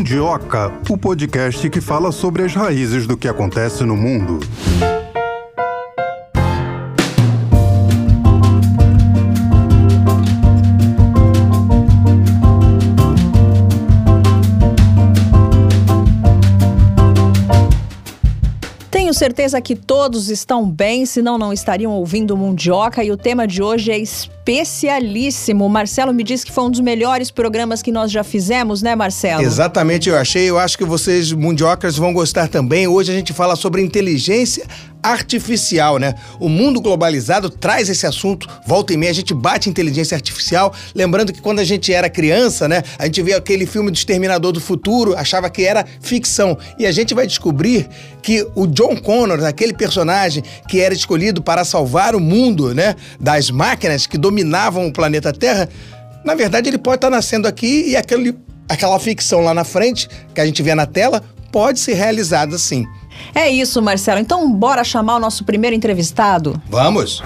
Mundioca, o podcast que fala sobre as raízes do que acontece no mundo. Tenho certeza que todos estão bem, senão não estariam ouvindo Mundioca e o tema de hoje é especialíssimo. Marcelo me disse que foi um dos melhores programas que nós já fizemos, né, Marcelo? Exatamente, eu achei. Eu acho que vocês, mundiocas, vão gostar também. Hoje a gente fala sobre inteligência artificial, né? O mundo globalizado traz esse assunto. Volta e meia a gente bate inteligência artificial. Lembrando que quando a gente era criança, né? A gente via aquele filme do Exterminador do Futuro, achava que era ficção. E a gente vai descobrir que o John Connor, aquele personagem que era escolhido para salvar o mundo, né? Das máquinas que dominavam o planeta Terra, na verdade ele pode estar nascendo aqui e aquele, aquela ficção lá na frente, que a gente vê na tela, pode ser realizada sim. É isso, Marcelo. Então, bora chamar o nosso primeiro entrevistado? Vamos!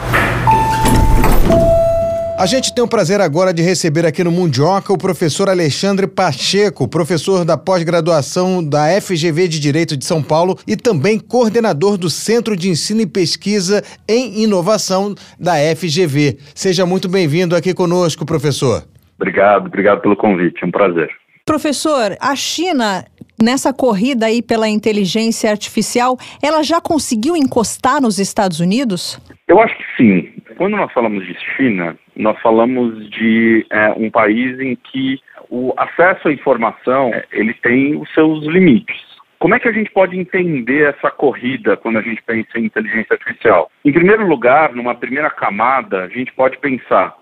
A gente tem o prazer agora de receber aqui no Mundioca o professor Alexandre Pacheco, professor da pós-graduação da FGV de Direito de São Paulo e também coordenador do Centro de Ensino e Pesquisa em Inovação da FGV. Seja muito bem-vindo aqui conosco, professor. Obrigado, obrigado pelo convite, é um prazer. Professor, a China nessa corrida aí pela inteligência artificial, ela já conseguiu encostar nos Estados Unidos? Eu acho que sim. Quando nós falamos de China, nós falamos de é, um país em que o acesso à informação é, ele tem os seus limites. Como é que a gente pode entender essa corrida quando a gente pensa em inteligência artificial? Em primeiro lugar, numa primeira camada, a gente pode pensar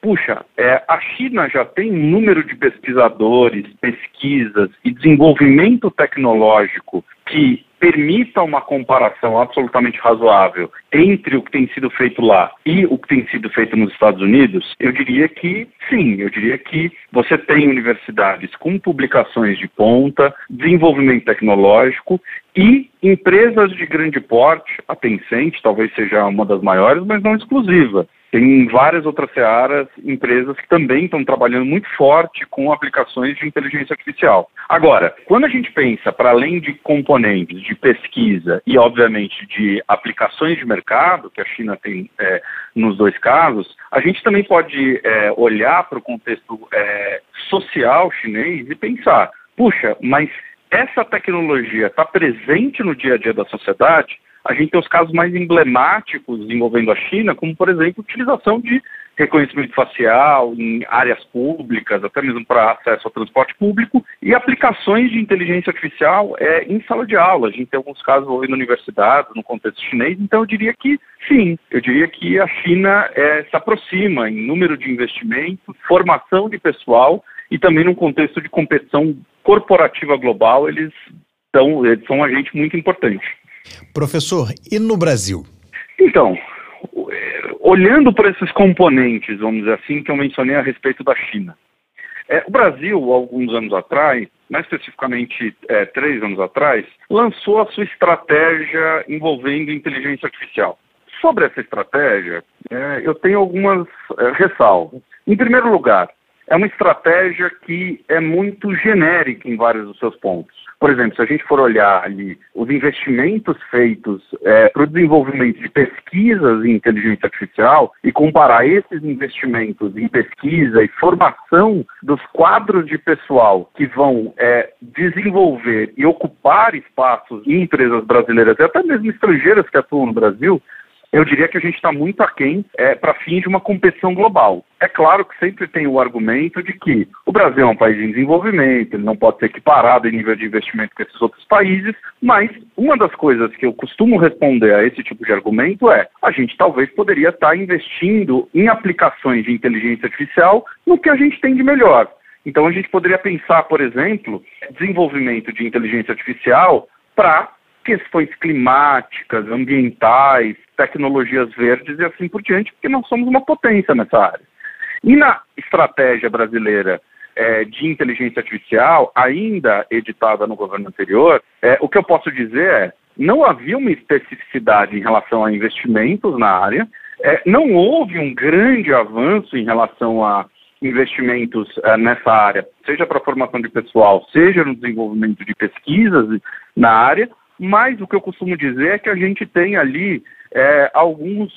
puxa, é, a China já tem um número de pesquisadores, pesquisas e desenvolvimento tecnológico que permita uma comparação absolutamente razoável entre o que tem sido feito lá e o que tem sido feito nos Estados Unidos, eu diria que sim, eu diria que você tem universidades com publicações de ponta, desenvolvimento tecnológico e empresas de grande porte, a Tencent talvez seja uma das maiores, mas não exclusiva, tem várias outras searas, empresas que também estão trabalhando muito forte com aplicações de inteligência artificial. Agora, quando a gente pensa para além de componentes de pesquisa e, obviamente, de aplicações de mercado, que a China tem é, nos dois casos, a gente também pode é, olhar para o contexto é, social chinês e pensar: puxa, mas essa tecnologia está presente no dia a dia da sociedade? A gente tem os casos mais emblemáticos envolvendo a China, como, por exemplo, utilização de reconhecimento facial em áreas públicas, até mesmo para acesso ao transporte público, e aplicações de inteligência artificial é, em sala de aula. A gente tem alguns casos envolvendo universidades, no contexto chinês, então eu diria que sim, eu diria que a China é, se aproxima em número de investimento, formação de pessoal e também num contexto de competição corporativa global, eles são, eles são um agente muito importante. Professor, e no Brasil? Então, olhando para esses componentes, vamos dizer assim, que eu mencionei a respeito da China. É, o Brasil, alguns anos atrás, mais especificamente é, três anos atrás, lançou a sua estratégia envolvendo inteligência artificial. Sobre essa estratégia, é, eu tenho algumas é, ressalvas. Em primeiro lugar, é uma estratégia que é muito genérica em vários dos seus pontos. Por exemplo, se a gente for olhar ali os investimentos feitos é, para o desenvolvimento de pesquisas em inteligência artificial e comparar esses investimentos em pesquisa e formação dos quadros de pessoal que vão é, desenvolver e ocupar espaços em empresas brasileiras e até mesmo estrangeiras que atuam no Brasil, eu diria que a gente está muito aquém é, para fim de uma competição global. É claro que sempre tem o argumento de que o Brasil é um país em desenvolvimento, ele não pode ser equiparado em nível de investimento com esses outros países, mas uma das coisas que eu costumo responder a esse tipo de argumento é: a gente talvez poderia estar investindo em aplicações de inteligência artificial no que a gente tem de melhor. Então a gente poderia pensar, por exemplo, desenvolvimento de inteligência artificial para questões climáticas, ambientais, tecnologias verdes e assim por diante, porque nós somos uma potência nessa área. E na estratégia brasileira é, de inteligência artificial, ainda editada no governo anterior, é, o que eu posso dizer é não havia uma especificidade em relação a investimentos na área, é, não houve um grande avanço em relação a investimentos uh, nessa área, seja para a formação de pessoal, seja no desenvolvimento de pesquisas na área, mas o que eu costumo dizer é que a gente tem ali é, alguns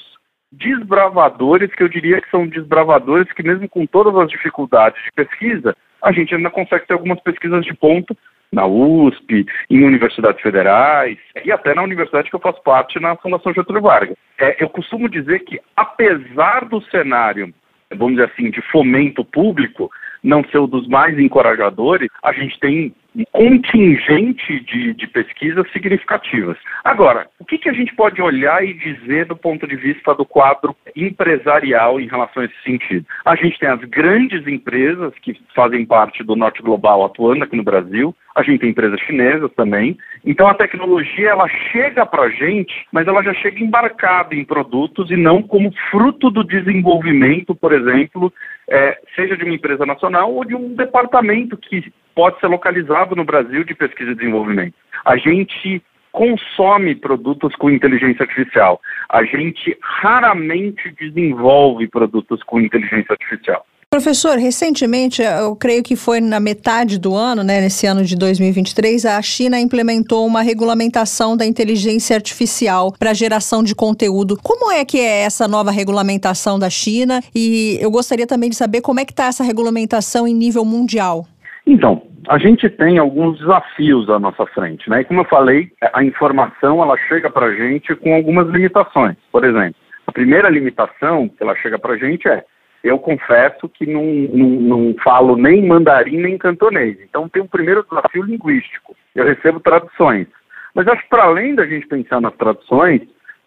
desbravadores, que eu diria que são desbravadores que mesmo com todas as dificuldades de pesquisa, a gente ainda consegue ter algumas pesquisas de ponto na USP, em universidades federais e até na universidade que eu faço parte, na Fundação Getúlio Vargas. É, eu costumo dizer que, apesar do cenário, vamos dizer assim, de fomento público, não ser um dos mais encorajadores, a gente tem um contingente de, de pesquisas significativas. Agora, que, que a gente pode olhar e dizer do ponto de vista do quadro empresarial em relação a esse sentido? A gente tem as grandes empresas que fazem parte do norte global atuando aqui no Brasil, a gente tem empresas chinesas também. Então a tecnologia ela chega para a gente, mas ela já chega embarcada em produtos e não como fruto do desenvolvimento, por exemplo, é, seja de uma empresa nacional ou de um departamento que pode ser localizado no Brasil de pesquisa e desenvolvimento. A gente consome produtos com inteligência artificial. A gente raramente desenvolve produtos com inteligência artificial. Professor, recentemente, eu creio que foi na metade do ano, né, nesse ano de 2023, a China implementou uma regulamentação da inteligência artificial para geração de conteúdo. Como é que é essa nova regulamentação da China? E eu gostaria também de saber como é que está essa regulamentação em nível mundial. Então, a gente tem alguns desafios à nossa frente, né? E como eu falei, a informação ela chega para a gente com algumas limitações. Por exemplo, a primeira limitação que ela chega para a gente é eu confesso que não, não, não, falo nem mandarim nem cantonês. Então tem um primeiro desafio linguístico. Eu recebo traduções. Mas acho que para além da gente pensar nas traduções,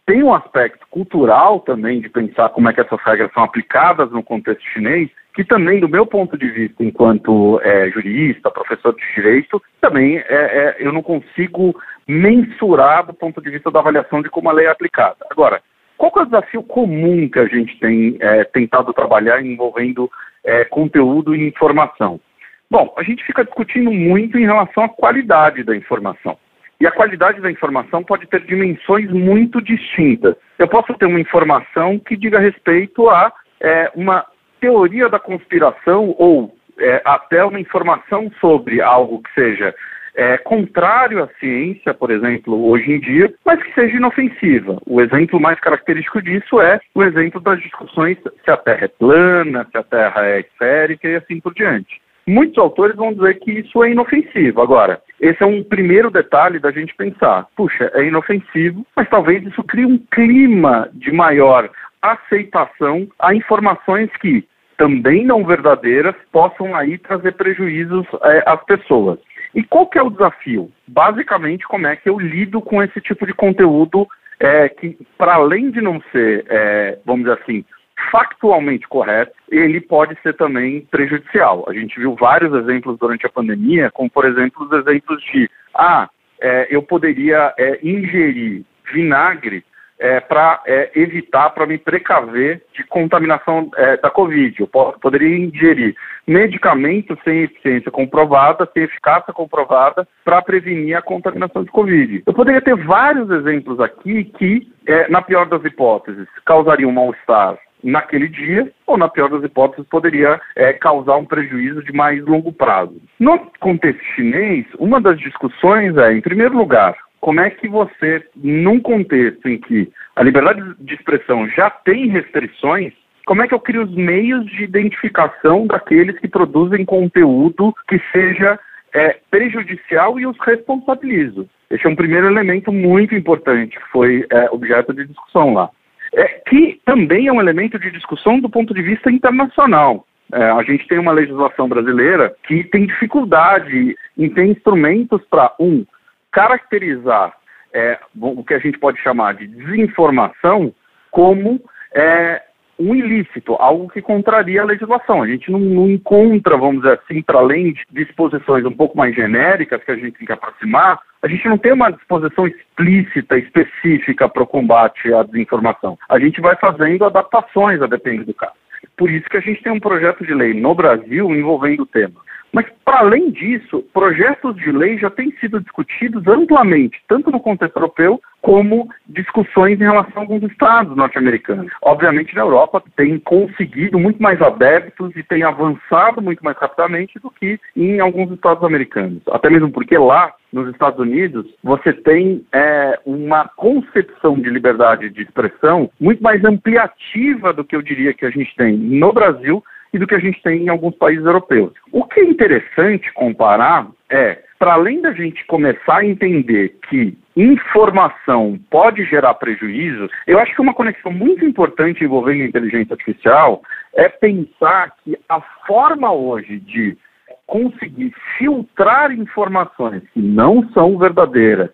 tem um aspecto cultural também de pensar como é que essas regras são aplicadas no contexto chinês, que também, do meu ponto de vista, enquanto é, jurista, professor de direito, também é, é, eu não consigo mensurar do ponto de vista da avaliação de como a lei é aplicada. Agora, qual é o desafio comum que a gente tem é, tentado trabalhar envolvendo é, conteúdo e informação? Bom, a gente fica discutindo muito em relação à qualidade da informação. E a qualidade da informação pode ter dimensões muito distintas. Eu posso ter uma informação que diga respeito a é, uma teoria da conspiração ou é, até uma informação sobre algo que seja é, contrário à ciência, por exemplo, hoje em dia, mas que seja inofensiva. O exemplo mais característico disso é o exemplo das discussões se a Terra é plana, se a Terra é esférica e assim por diante. Muitos autores vão dizer que isso é inofensivo. Agora, esse é um primeiro detalhe da gente pensar. Puxa, é inofensivo, mas talvez isso crie um clima de maior aceitação a informações que, também não verdadeiras, possam aí trazer prejuízos é, às pessoas. E qual que é o desafio? Basicamente, como é que eu lido com esse tipo de conteúdo é, que, para além de não ser, é, vamos dizer assim, factualmente correto, ele pode ser também prejudicial. A gente viu vários exemplos durante a pandemia, como, por exemplo, os exemplos de, ah, é, eu poderia é, ingerir vinagre é, para é, evitar, para me precaver de contaminação é, da Covid. Eu poderia ingerir medicamentos sem eficiência comprovada, sem eficácia comprovada, para prevenir a contaminação de Covid. Eu poderia ter vários exemplos aqui que, é, na pior das hipóteses, causariam mal-estar naquele dia, ou na pior das hipóteses, poderia é, causar um prejuízo de mais longo prazo. No contexto chinês, uma das discussões é, em primeiro lugar, como é que você, num contexto em que a liberdade de expressão já tem restrições, como é que eu crio os meios de identificação daqueles que produzem conteúdo que seja é, prejudicial e os responsabilizo? Esse é um primeiro elemento muito importante que foi é, objeto de discussão lá. É, que também é um elemento de discussão do ponto de vista internacional. É, a gente tem uma legislação brasileira que tem dificuldade em ter instrumentos para, um, caracterizar é, o que a gente pode chamar de desinformação como é, um ilícito, algo que contraria a legislação. A gente não, não encontra, vamos dizer assim, para além de disposições um pouco mais genéricas que a gente tem que aproximar, a gente não tem uma disposição explícita, específica para o combate à desinformação. A gente vai fazendo adaptações a depender do caso. Por isso que a gente tem um projeto de lei no Brasil envolvendo o tema. Mas, para além disso, projetos de lei já têm sido discutidos amplamente, tanto no contexto europeu, como discussões em relação a alguns estados norte-americanos. Obviamente, na Europa, tem conseguido muito mais adeptos e tem avançado muito mais rapidamente do que em alguns estados americanos. Até mesmo porque lá, nos Estados Unidos, você tem é, uma concepção de liberdade de expressão muito mais ampliativa do que eu diria que a gente tem no Brasil e do que a gente tem em alguns países europeus. O que é interessante comparar é, para além da gente começar a entender que informação pode gerar prejuízos, eu acho que uma conexão muito importante envolvendo a inteligência artificial é pensar que a forma hoje de conseguir filtrar informações que não são verdadeiras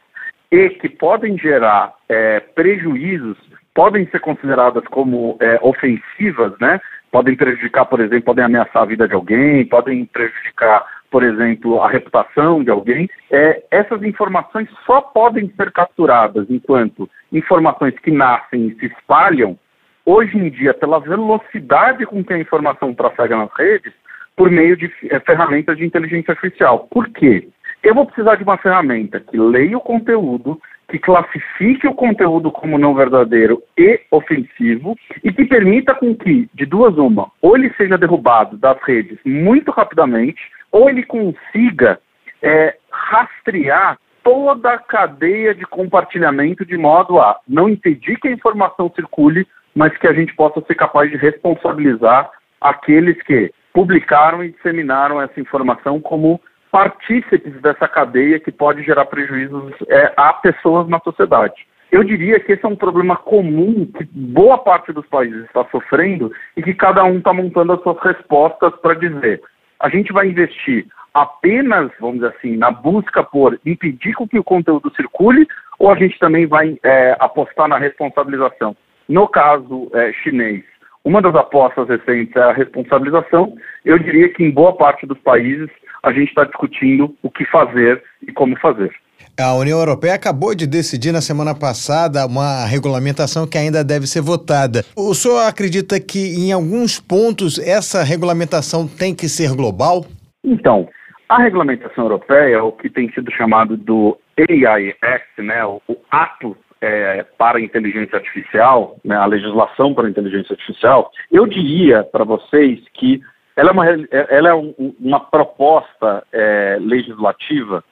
e que podem gerar é, prejuízos, podem ser consideradas como é, ofensivas, né? Podem prejudicar, por exemplo, podem ameaçar a vida de alguém, podem prejudicar, por exemplo, a reputação de alguém. É, essas informações só podem ser capturadas enquanto informações que nascem e se espalham, hoje em dia, pela velocidade com que a informação trafega nas redes, por meio de é, ferramentas de inteligência artificial. Por quê? Eu vou precisar de uma ferramenta que leia o conteúdo, que classifique o conteúdo como não verdadeiro e ofensivo e que permita com que, de duas uma, ou ele seja derrubado das redes muito rapidamente, ou ele consiga é, rastrear toda a cadeia de compartilhamento de modo a não impedir que a informação circule, mas que a gente possa ser capaz de responsabilizar aqueles que publicaram e disseminaram essa informação como partícipes dessa cadeia que pode gerar prejuízos é, a pessoas na sociedade. Eu diria que esse é um problema comum que boa parte dos países está sofrendo e que cada um está montando as suas respostas para dizer: a gente vai investir apenas, vamos dizer assim, na busca por impedir que o conteúdo circule ou a gente também vai é, apostar na responsabilização? No caso é, chinês, uma das apostas recentes é a responsabilização. Eu diria que em boa parte dos países a gente está discutindo o que fazer e como fazer. A União Europeia acabou de decidir na semana passada uma regulamentação que ainda deve ser votada. O senhor acredita que em alguns pontos essa regulamentação tem que ser global? Então, a regulamentação europeia, o que tem sido chamado do AI Act, né, o, ato é, para a inteligência artificial, né, a legislação para a inteligência artificial, eu diria para vocês que ela é uma, ela é um, uma proposta é, legislativa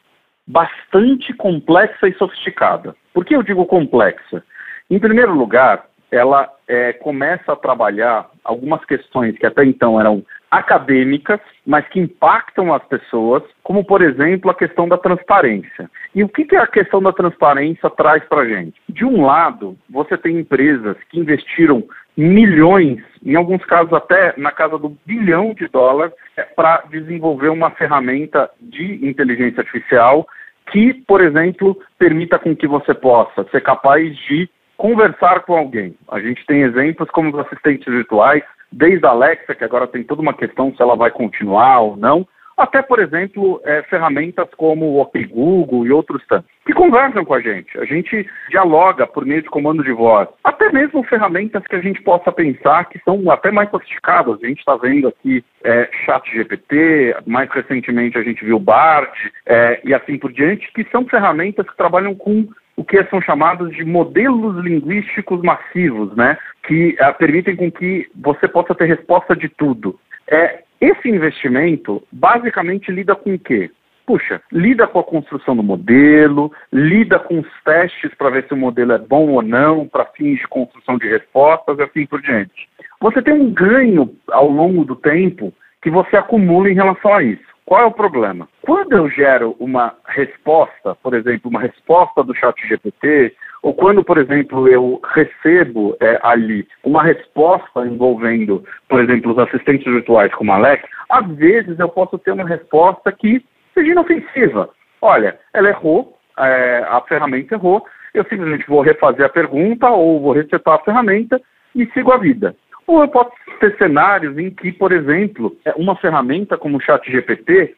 bastante complexa e sofisticada. Por que eu digo complexa? Em primeiro lugar, ela é, começa a trabalhar algumas questões que até então eram acadêmicas, mas que impactam as pessoas, como por exemplo a questão da transparência. E o que, que a questão da transparência traz para a gente? De um lado, você tem empresas que investiram milhões, em alguns casos até na casa do bilhão de dólares, é, para desenvolver uma ferramenta de inteligência artificial que, por exemplo, permita com que você possa ser capaz de conversar com alguém. A gente tem exemplos como os assistentes virtuais, desde a Alexa, que agora tem toda uma questão se ela vai continuar ou não, até, por exemplo, é, ferramentas como o OK Google e outros tantos, que conversam com a gente. A gente dialoga por meio de comando de voz. Até mesmo ferramentas que a gente possa pensar que são até mais sofisticadas. A gente está vendo aqui é, Chat GPT, mais recentemente a gente viu Bard é, e assim por diante, que são ferramentas que trabalham com o que são chamados de modelos linguísticos massivos, né? Que uh, permitem com que você possa ter resposta de tudo. É, esse investimento basicamente lida com o quê? Puxa, lida com a construção do modelo, lida com os testes para ver se o modelo é bom ou não, para fins de construção de respostas e assim por diante. Você tem um ganho ao longo do tempo que você acumula em relação a isso. Qual é o problema? Quando eu gero uma resposta, por exemplo, uma resposta do chat GPT, ou quando, por exemplo, eu recebo é, ali uma resposta envolvendo, por exemplo, os assistentes virtuais como a Alex, às vezes eu posso ter uma resposta que seja inofensiva. Olha, ela errou, é, a ferramenta errou, eu simplesmente vou refazer a pergunta ou vou resetar a ferramenta e sigo a vida. Ou eu posso ter cenários em que, por exemplo, é, uma ferramenta como o ChatGPT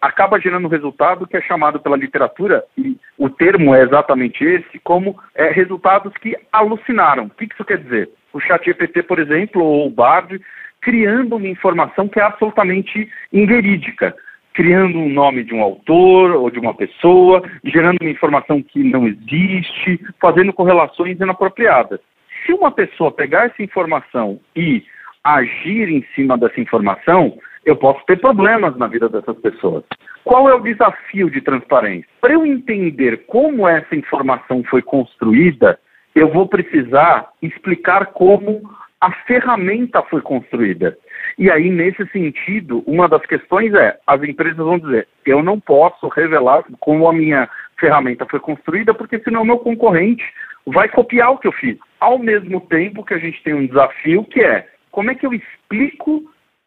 acaba gerando um resultado que é chamado pela literatura, e o termo é exatamente esse, como é, resultados que alucinaram. O que isso quer dizer? O ChatGPT, por exemplo, ou o Bard, criando uma informação que é absolutamente inverídica. criando um nome de um autor ou de uma pessoa, gerando uma informação que não existe, fazendo correlações inapropriadas. Se uma pessoa pegar essa informação e agir em cima dessa informação, eu posso ter problemas na vida dessas pessoas. Qual é o desafio de transparência? Para eu entender como essa informação foi construída, eu vou precisar explicar como a ferramenta foi construída. E aí, nesse sentido, uma das questões é: as empresas vão dizer, eu não posso revelar como a minha ferramenta foi construída, porque senão meu concorrente vai copiar o que eu fiz. Ao mesmo tempo que a gente tem um desafio que é como é que eu explico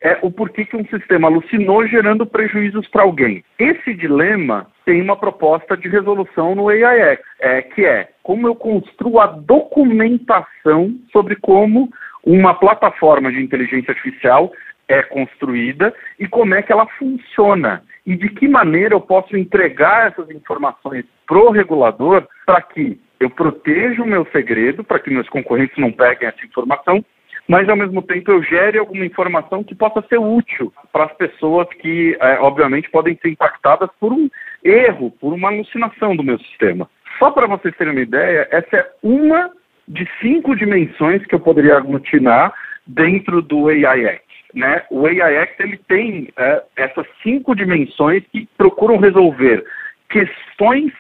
é, o porquê que um sistema alucinou gerando prejuízos para alguém. Esse dilema tem uma proposta de resolução no AIX, é, que é como eu construo a documentação sobre como uma plataforma de inteligência artificial é construída e como é que ela funciona. E de que maneira eu posso entregar essas informações para o regulador para que eu proteja o meu segredo, para que meus concorrentes não peguem essa informação, mas ao mesmo tempo eu gere alguma informação que possa ser útil para as pessoas que, é, obviamente, podem ser impactadas por um erro, por uma alucinação do meu sistema. Só para vocês terem uma ideia, essa é uma de cinco dimensões que eu poderia aglutinar dentro do AIX. Né? O AIX ele tem é, essas cinco dimensões que procuram resolver questões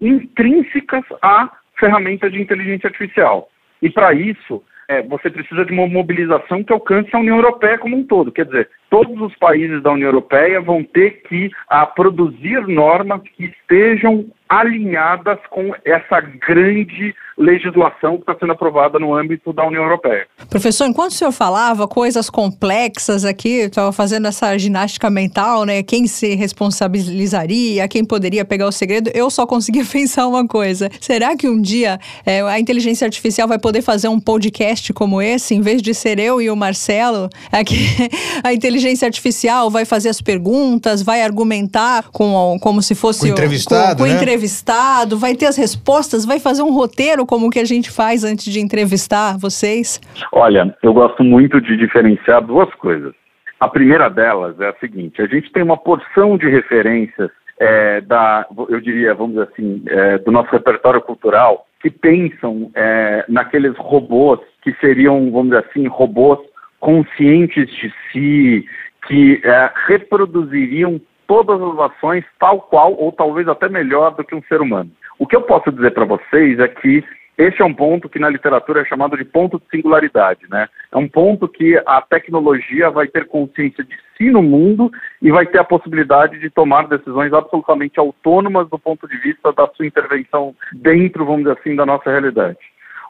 intrínsecas à ferramenta de inteligência artificial. E para isso, é, você precisa de uma mobilização que alcance a União Europeia como um todo. Quer dizer, todos os países da União Europeia vão ter que a, produzir normas que estejam alinhadas com essa grande legislação que está sendo aprovada no âmbito da União Europeia. Professor, enquanto o senhor falava coisas complexas aqui, estava fazendo essa ginástica mental, né? Quem se responsabilizaria, quem poderia pegar o segredo, eu só conseguia pensar uma coisa. Será que um dia é, a inteligência artificial vai poder fazer um podcast como esse, em vez de ser eu e o Marcelo? Aqui, a inteligência artificial vai fazer as perguntas, vai argumentar com, como se fosse com o entrevistado, com, com né? entrevistado, vai ter as respostas, vai fazer um roteiro como que a gente faz antes de entrevistar vocês? Olha, eu gosto muito de diferenciar duas coisas. A primeira delas é a seguinte: a gente tem uma porção de referências é, da, eu diria, vamos dizer assim, é, do nosso repertório cultural que pensam é, naqueles robôs que seriam, vamos dizer assim, robôs conscientes de si, que é, reproduziriam todas as ações tal qual ou talvez até melhor do que um ser humano. O que eu posso dizer para vocês é que esse é um ponto que na literatura é chamado de ponto de singularidade, né? É um ponto que a tecnologia vai ter consciência de si no mundo e vai ter a possibilidade de tomar decisões absolutamente autônomas do ponto de vista da sua intervenção dentro, vamos dizer assim, da nossa realidade.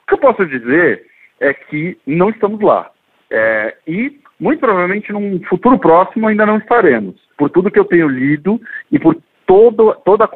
O que eu posso dizer é que não estamos lá. É, e muito provavelmente num futuro próximo ainda não estaremos, por tudo que eu tenho lido e por todo, toda,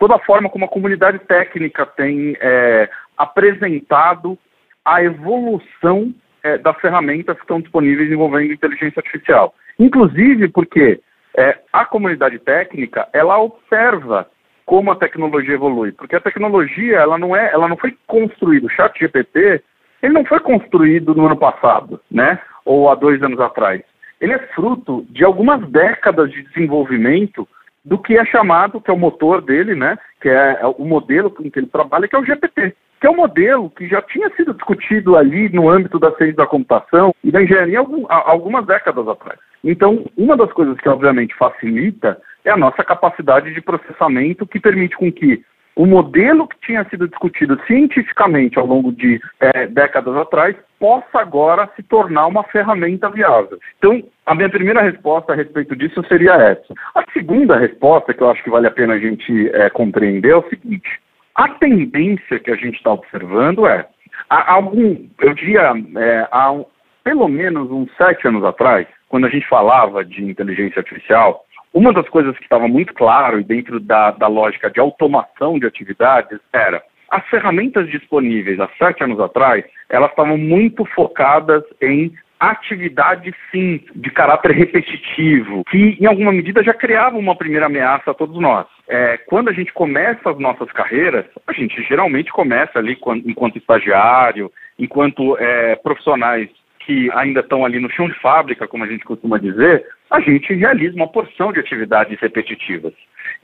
toda a forma como a comunidade técnica tem é, apresentado a evolução é, das ferramentas que estão disponíveis envolvendo inteligência artificial. Inclusive porque é, a comunidade técnica ela observa como a tecnologia evolui, porque a tecnologia ela não é, ela não foi construída. O Chat GPT ele não foi construído no ano passado, né? Ou há dois anos atrás. Ele é fruto de algumas décadas de desenvolvimento do que é chamado, que é o motor dele, né? Que é, é o modelo com que ele trabalha, que é o GPT que é um modelo que já tinha sido discutido ali no âmbito da ciência da computação e da engenharia algumas décadas atrás. Então, uma das coisas que obviamente facilita é a nossa capacidade de processamento que permite com que o modelo que tinha sido discutido cientificamente ao longo de é, décadas atrás possa agora se tornar uma ferramenta viável. Então, a minha primeira resposta a respeito disso seria essa. A segunda resposta, que eu acho que vale a pena a gente é, compreender, é o seguinte: a tendência que a gente está observando é, há algum, eu diria, é, há pelo menos uns sete anos atrás, quando a gente falava de inteligência artificial, uma das coisas que estava muito claro e dentro da, da lógica de automação de atividades era as ferramentas disponíveis há sete anos atrás, elas estavam muito focadas em atividade, sim, de caráter repetitivo, que em alguma medida já criava uma primeira ameaça a todos nós. É, quando a gente começa as nossas carreiras, a gente geralmente começa ali enquanto estagiário, enquanto é, profissionais que ainda estão ali no chão de fábrica, como a gente costuma dizer, a gente realiza uma porção de atividades repetitivas.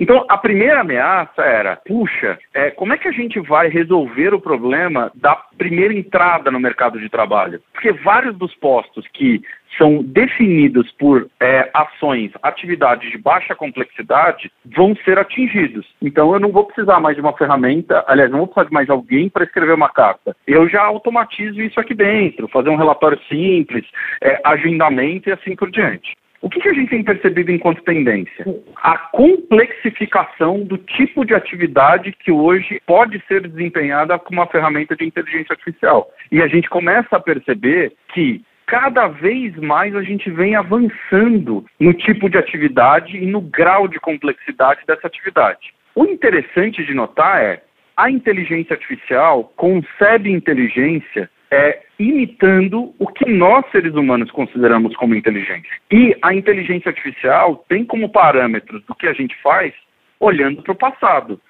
Então, a primeira ameaça era: puxa, é, como é que a gente vai resolver o problema da primeira entrada no mercado de trabalho? Porque vários dos postos que são definidos por é, ações, atividades de baixa complexidade, vão ser atingidos. Então, eu não vou precisar mais de uma ferramenta, aliás, não vou precisar de mais alguém para escrever uma carta. Eu já automatizo isso aqui dentro, fazer um relatório simples, é, agendamento e assim por diante. O que, que, a gente tem percebido enquanto tendência? A complexificação do tipo de atividade que hoje pode ser desempenhada com uma ferramenta de inteligência artificial. E a gente começa a perceber que cada vez mais a gente vem avançando no tipo de atividade e no grau de complexidade dessa atividade. O interessante de notar é a inteligência artificial concebe inteligência é, imitando o que nós, seres humanos, consideramos como inteligência. E a inteligência artificial tem como parâmetros do que a gente faz olhando para o passado.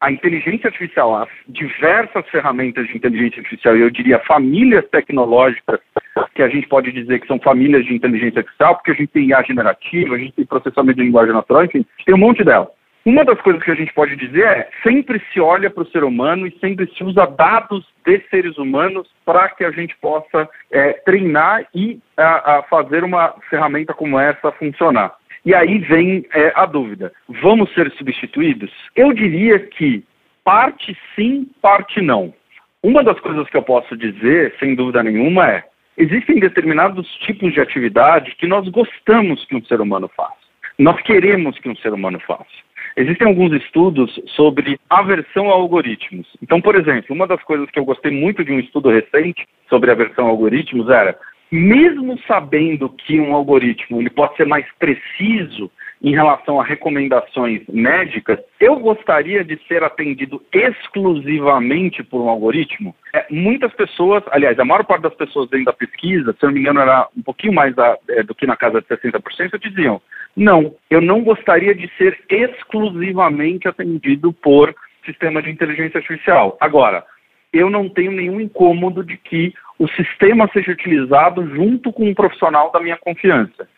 A inteligência artificial, as diversas ferramentas de inteligência artificial, e eu diria famílias tecnológicas, que a gente pode dizer que são famílias de inteligência artificial, porque a gente tem IA generativa, a gente tem processamento de linguagem natural, enfim, tem um monte delas. Uma das coisas que a gente pode dizer é sempre se olha para o ser humano e sempre se usa dados de seres humanos para que a gente possa é, treinar e a, a fazer uma ferramenta como essa funcionar. E aí vem é, a dúvida: vamos ser substituídos? Eu diria que parte sim, parte não. Uma das coisas que eu posso dizer, sem dúvida nenhuma, é: existem determinados tipos de atividade que nós gostamos que um ser humano faça. Nós queremos que um ser humano faça. Existem alguns estudos sobre aversão a algoritmos. Então, por exemplo, uma das coisas que eu gostei muito de um estudo recente sobre aversão a algoritmos era, mesmo sabendo que um algoritmo ele pode ser mais preciso em relação a recomendações médicas, eu gostaria de ser atendido exclusivamente por um algoritmo? É, muitas pessoas, aliás, a maior parte das pessoas dentro da pesquisa, se eu não me engano, era um pouquinho mais da, é, do que na casa de 60%, diziam: não, eu não gostaria de ser exclusivamente atendido por sistema de inteligência artificial. Agora, eu não tenho nenhum incômodo de que o sistema seja utilizado junto com um profissional da minha confiança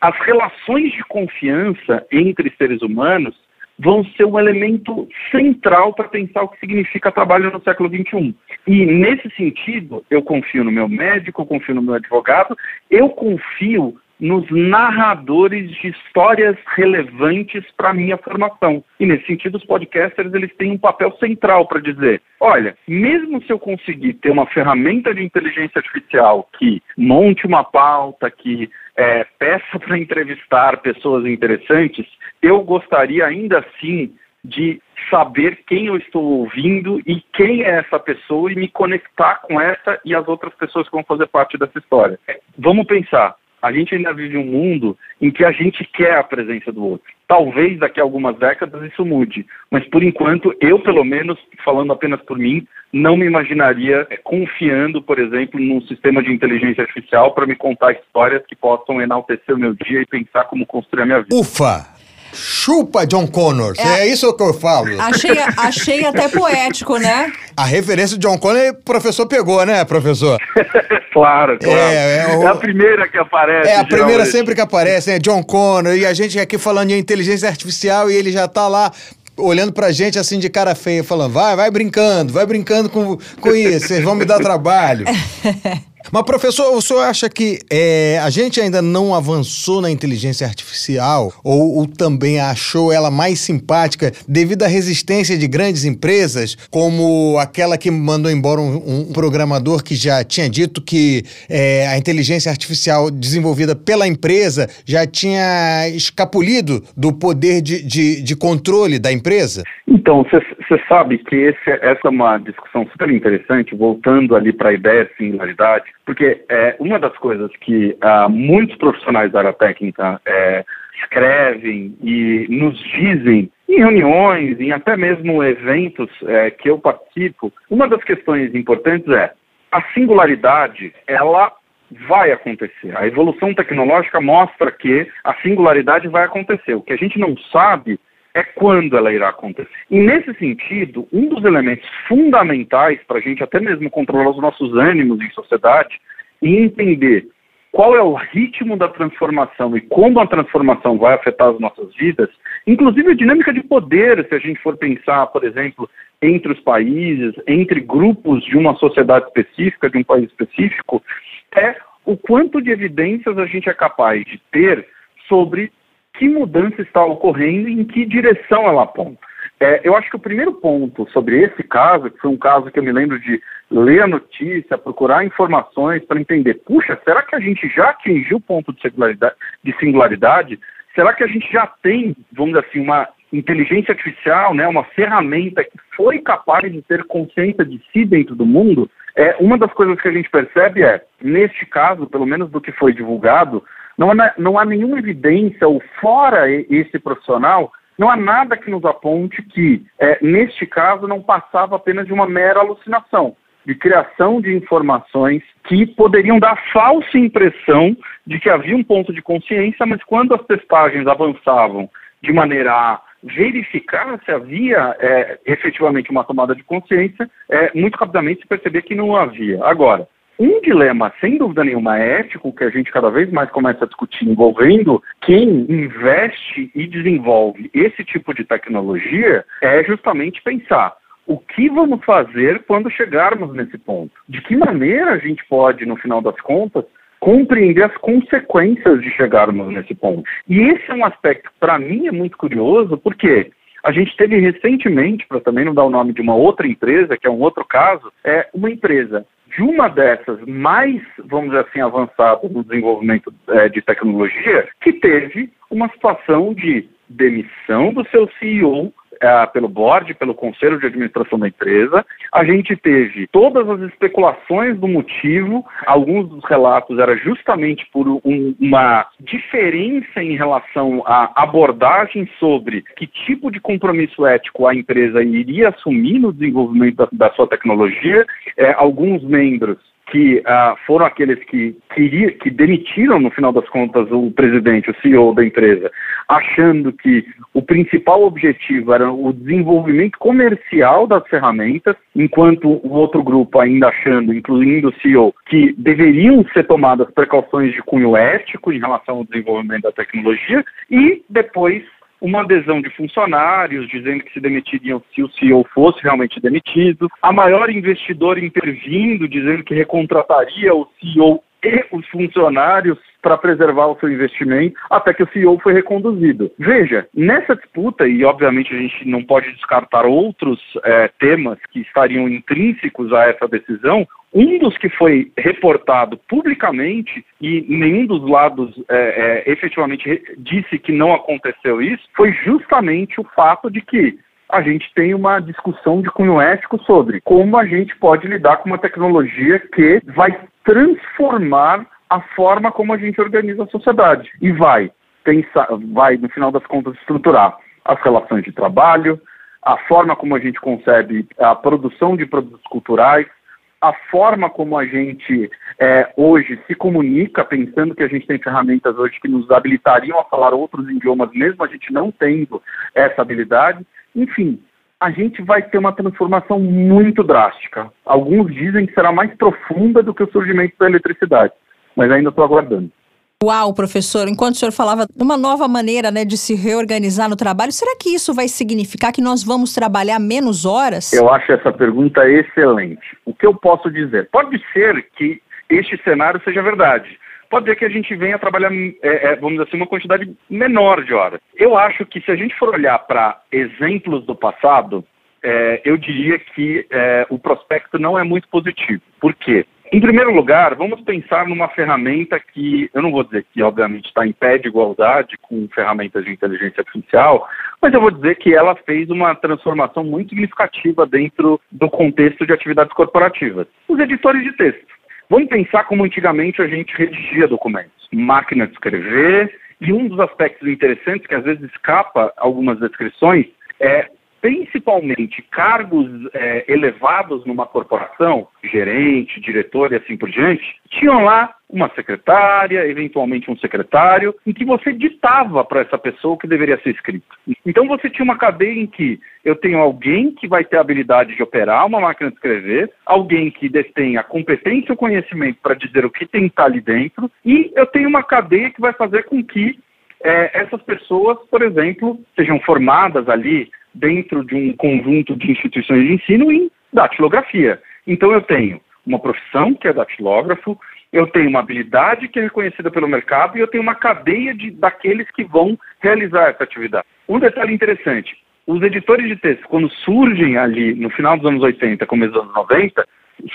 as relações de confiança entre seres humanos vão ser um elemento central para pensar o que significa trabalho no século XXI. E, nesse sentido, eu confio no meu médico, eu confio no meu advogado, eu confio nos narradores de histórias relevantes para a minha formação. E nesse sentido, os podcasters eles têm um papel central para dizer: olha, mesmo se eu conseguir ter uma ferramenta de inteligência artificial que monte uma pauta, que é, peça para entrevistar pessoas interessantes, eu gostaria ainda assim de saber quem eu estou ouvindo e quem é essa pessoa e me conectar com essa e as outras pessoas que vão fazer parte dessa história. Vamos pensar, a gente ainda vive um mundo em que a gente quer a presença do outro. Talvez daqui a algumas décadas isso mude, mas por enquanto, eu pelo menos, falando apenas por mim, não me imaginaria é, confiando, por exemplo, num sistema de inteligência artificial para me contar histórias que possam enaltecer o meu dia e pensar como construir a minha vida. Ufa! Chupa John Connor, é, é, isso que eu falo. Achei, achei até poético, né? A referência de John Connor, o professor pegou, né, professor? claro, claro. É, é, o... é, a primeira que aparece. É a primeira sempre que aparece, né? John Connor. E a gente aqui falando de inteligência artificial e ele já tá lá olhando pra gente assim de cara feia, falando: vai, vai brincando, vai brincando com, com isso, vocês vão me dar trabalho. Mas, professor, o senhor acha que é, a gente ainda não avançou na inteligência artificial ou, ou, também achou ela mais simpática devido à resistência de grandes empresas, como aquela que mandou embora um, um programador que já tinha dito que é, a inteligência artificial desenvolvida pela empresa já tinha escapulido do poder de, de, de controle da empresa? Então, você sabe que esse, essa é uma discussão super interessante, voltando ali para a ideia de singularidade porque é, uma das coisas que ah, muitos profissionais da área técnica é, escrevem e nos dizem em reuniões, em até mesmo eventos é, que eu participo, uma das questões importantes é a singularidade, ela vai acontecer. A evolução tecnológica mostra que a singularidade vai acontecer. O que a gente não sabe é quando ela irá acontecer. E nesse sentido, um dos elementos fundamentais para a gente até mesmo controlar os nossos ânimos em sociedade e entender qual é o ritmo da transformação e como a transformação vai afetar as nossas vidas, inclusive a dinâmica de poder, se a gente for pensar, por exemplo, entre os países, entre grupos de uma sociedade específica, de um país específico, é o quanto de evidências a gente é capaz de ter sobre que mudança está ocorrendo e em que direção ela aponta. É, eu acho que o primeiro ponto sobre esse caso, que foi um caso que eu me lembro de ler a notícia, procurar informações para entender, puxa, será que a gente já atingiu o ponto de singularidade, de singularidade? Será que a gente já tem, vamos dizer assim, uma inteligência artificial, né, uma ferramenta que foi capaz de ter consciência de si dentro do mundo? É, uma das coisas que a gente percebe é, neste caso, pelo menos do que foi divulgado, não há, não há nenhuma evidência, ou fora esse profissional, não há nada que nos aponte que, é, neste caso, não passava apenas de uma mera alucinação, de criação de informações que poderiam dar falsa impressão de que havia um ponto de consciência, mas quando as testagens avançavam de maneira a verificar se havia é, efetivamente uma tomada de consciência, é, muito rapidamente se perceber que não havia. Agora, um dilema, sem dúvida nenhuma, ético, que a gente cada vez mais começa a discutir envolvendo quem investe e desenvolve esse tipo de tecnologia, é justamente pensar o que vamos fazer quando chegarmos nesse ponto? De que maneira a gente pode, no final das contas, compreender as consequências de chegarmos nesse ponto? E esse é um aspecto, para mim, é muito curioso, porque a gente teve recentemente, para também não dar o nome de uma outra empresa, que é um outro caso, é uma empresa de uma dessas mais, vamos dizer assim, avançadas no desenvolvimento é, de tecnologia, que teve uma situação de demissão do seu CEO pelo board, pelo conselho de administração da empresa. A gente teve todas as especulações do motivo. Alguns dos relatos era justamente por um, uma diferença em relação à abordagem sobre que tipo de compromisso ético a empresa iria assumir no desenvolvimento da, da sua tecnologia. É, alguns membros que uh, foram aqueles que, queria, que demitiram, no final das contas, o presidente, o CEO da empresa, achando que o principal objetivo era o desenvolvimento comercial das ferramentas, enquanto o outro grupo ainda achando, incluindo o CEO, que deveriam ser tomadas precauções de cunho ético em relação ao desenvolvimento da tecnologia, e depois uma adesão de funcionários dizendo que se demitiriam se o CEO fosse realmente demitido, a maior investidor intervindo dizendo que recontrataria o CEO e os funcionários para preservar o seu investimento, até que o CEO foi reconduzido. Veja, nessa disputa, e obviamente a gente não pode descartar outros é, temas que estariam intrínsecos a essa decisão, um dos que foi reportado publicamente e nenhum dos lados é, é, efetivamente disse que não aconteceu isso, foi justamente o fato de que a gente tem uma discussão de cunho ético sobre como a gente pode lidar com uma tecnologia que vai transformar a forma como a gente organiza a sociedade e vai pensar, vai no final das contas estruturar as relações de trabalho, a forma como a gente concebe a produção de produtos culturais, a forma como a gente é, hoje se comunica, pensando que a gente tem ferramentas hoje que nos habilitariam a falar outros idiomas, mesmo a gente não tendo essa habilidade. Enfim, a gente vai ter uma transformação muito drástica. Alguns dizem que será mais profunda do que o surgimento da eletricidade, mas ainda estou aguardando. Uau, professor, enquanto o senhor falava de uma nova maneira né, de se reorganizar no trabalho, será que isso vai significar que nós vamos trabalhar menos horas? Eu acho essa pergunta excelente. O que eu posso dizer? Pode ser que este cenário seja verdade. Pode ser que a gente venha trabalhar, é, é, vamos dizer assim, uma quantidade menor de horas. Eu acho que se a gente for olhar para exemplos do passado, é, eu diria que é, o prospecto não é muito positivo. Por quê? Em primeiro lugar, vamos pensar numa ferramenta que, eu não vou dizer que, obviamente, está em pé de igualdade com ferramentas de inteligência artificial, mas eu vou dizer que ela fez uma transformação muito significativa dentro do contexto de atividades corporativas. Os editores de texto. Vamos pensar como antigamente a gente redigia documentos, máquina de escrever, e um dos aspectos interessantes que às vezes escapa algumas descrições é principalmente cargos é, elevados numa corporação, gerente, diretor e assim por diante, tinham lá uma secretária, eventualmente um secretário, em que você ditava para essa pessoa o que deveria ser escrito. Então você tinha uma cadeia em que eu tenho alguém que vai ter a habilidade de operar uma máquina de escrever, alguém que detém a competência e o conhecimento para dizer o que tem que estar ali dentro, e eu tenho uma cadeia que vai fazer com que é, essas pessoas, por exemplo, sejam formadas ali dentro de um conjunto de instituições de ensino em datilografia. Então eu tenho uma profissão que é datilógrafo, eu tenho uma habilidade que é reconhecida pelo mercado e eu tenho uma cadeia de, daqueles que vão realizar essa atividade. Um detalhe interessante: os editores de texto, quando surgem ali no final dos anos 80, começo dos anos 90,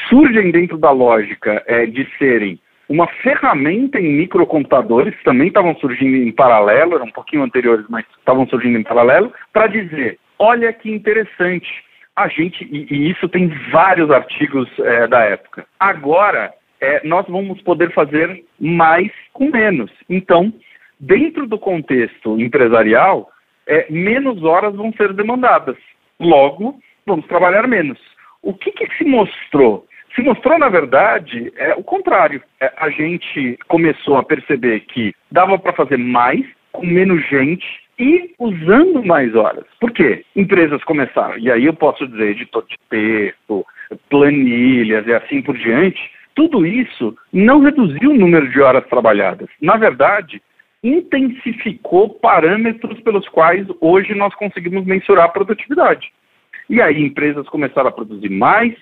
surgem dentro da lógica é, de serem uma ferramenta em microcomputadores, que também estavam surgindo em paralelo, eram um pouquinho anteriores, mas estavam surgindo em paralelo, para dizer: olha que interessante, a gente, e, e isso tem vários artigos é, da época. Agora, é, nós vamos poder fazer mais com menos. Então, dentro do contexto empresarial, é, menos horas vão ser demandadas. Logo, vamos trabalhar menos. O que, que se mostrou? Se mostrou, na verdade, é o contrário. É, a gente começou a perceber que dava para fazer mais com menos gente e usando mais horas. Por quê? Empresas começaram, e aí eu posso dizer editor de texto, planilhas e assim por diante, tudo isso não reduziu o número de horas trabalhadas. Na verdade, intensificou parâmetros pelos quais hoje nós conseguimos mensurar a produtividade. E aí empresas começaram a produzir mais,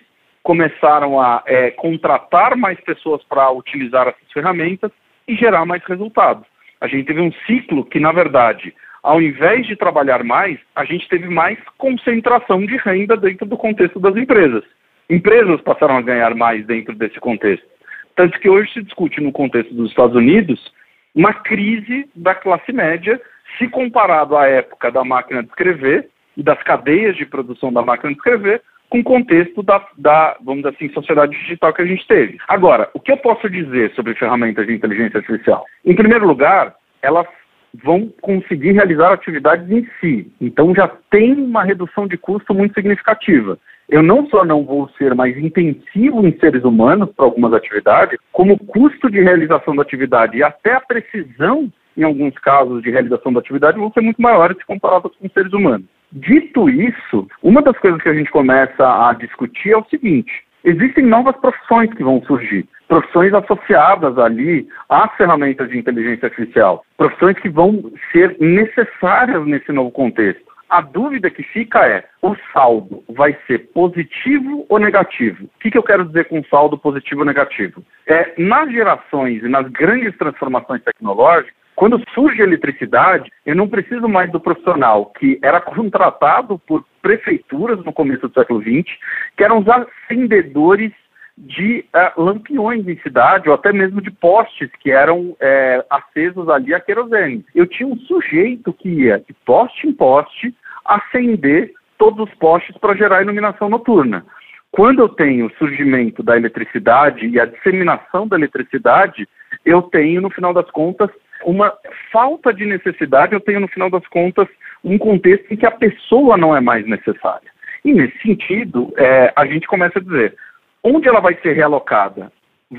começaram a é, contratar mais pessoas para utilizar essas ferramentas e gerar mais resultados. A gente teve um ciclo que, na verdade, ao invés de trabalhar mais, a gente teve mais concentração de renda dentro do contexto das empresas. Empresas passaram a ganhar mais dentro desse contexto. Tanto que hoje se discute no contexto dos Estados Unidos uma crise da classe média, se comparado à época da máquina de escrever e das cadeias de produção da máquina de escrever, com o contexto da, da, vamos dizer assim, sociedade digital que a gente teve. Agora, o que eu posso dizer sobre ferramentas de inteligência artificial? Em primeiro lugar, elas vão conseguir realizar atividades em si. Então já tem uma redução de custo muito significativa eu não só não vou ser mais intensivo em seres humanos para algumas atividades, como o custo de realização da atividade e até a precisão, em alguns casos, de realização da atividade vão ser muito maiores se comparadas com seres humanos. Dito isso, uma das coisas que a gente começa a discutir é o seguinte: existem novas profissões que vão surgir, profissões associadas ali às ferramentas de inteligência artificial, profissões que vão ser necessárias nesse novo contexto. A dúvida que fica é: o saldo vai ser positivo ou negativo? O que, que eu quero dizer com saldo positivo ou negativo? É, nas gerações e nas grandes transformações tecnológicas, quando surge a eletricidade, eu não preciso mais do profissional que era contratado por prefeituras no começo do século XX, que eram os acendedores de uh, lampiões em cidade, ou até mesmo de postes que eram é, acesos ali a querosene. Eu tinha um sujeito que ia de poste em poste acender todos os postes para gerar iluminação noturna. Quando eu tenho o surgimento da eletricidade e a disseminação da eletricidade, eu tenho, no final das contas, uma falta de necessidade, eu tenho, no final das contas, um contexto em que a pessoa não é mais necessária. E, nesse sentido, é, a gente começa a dizer, onde ela vai ser realocada?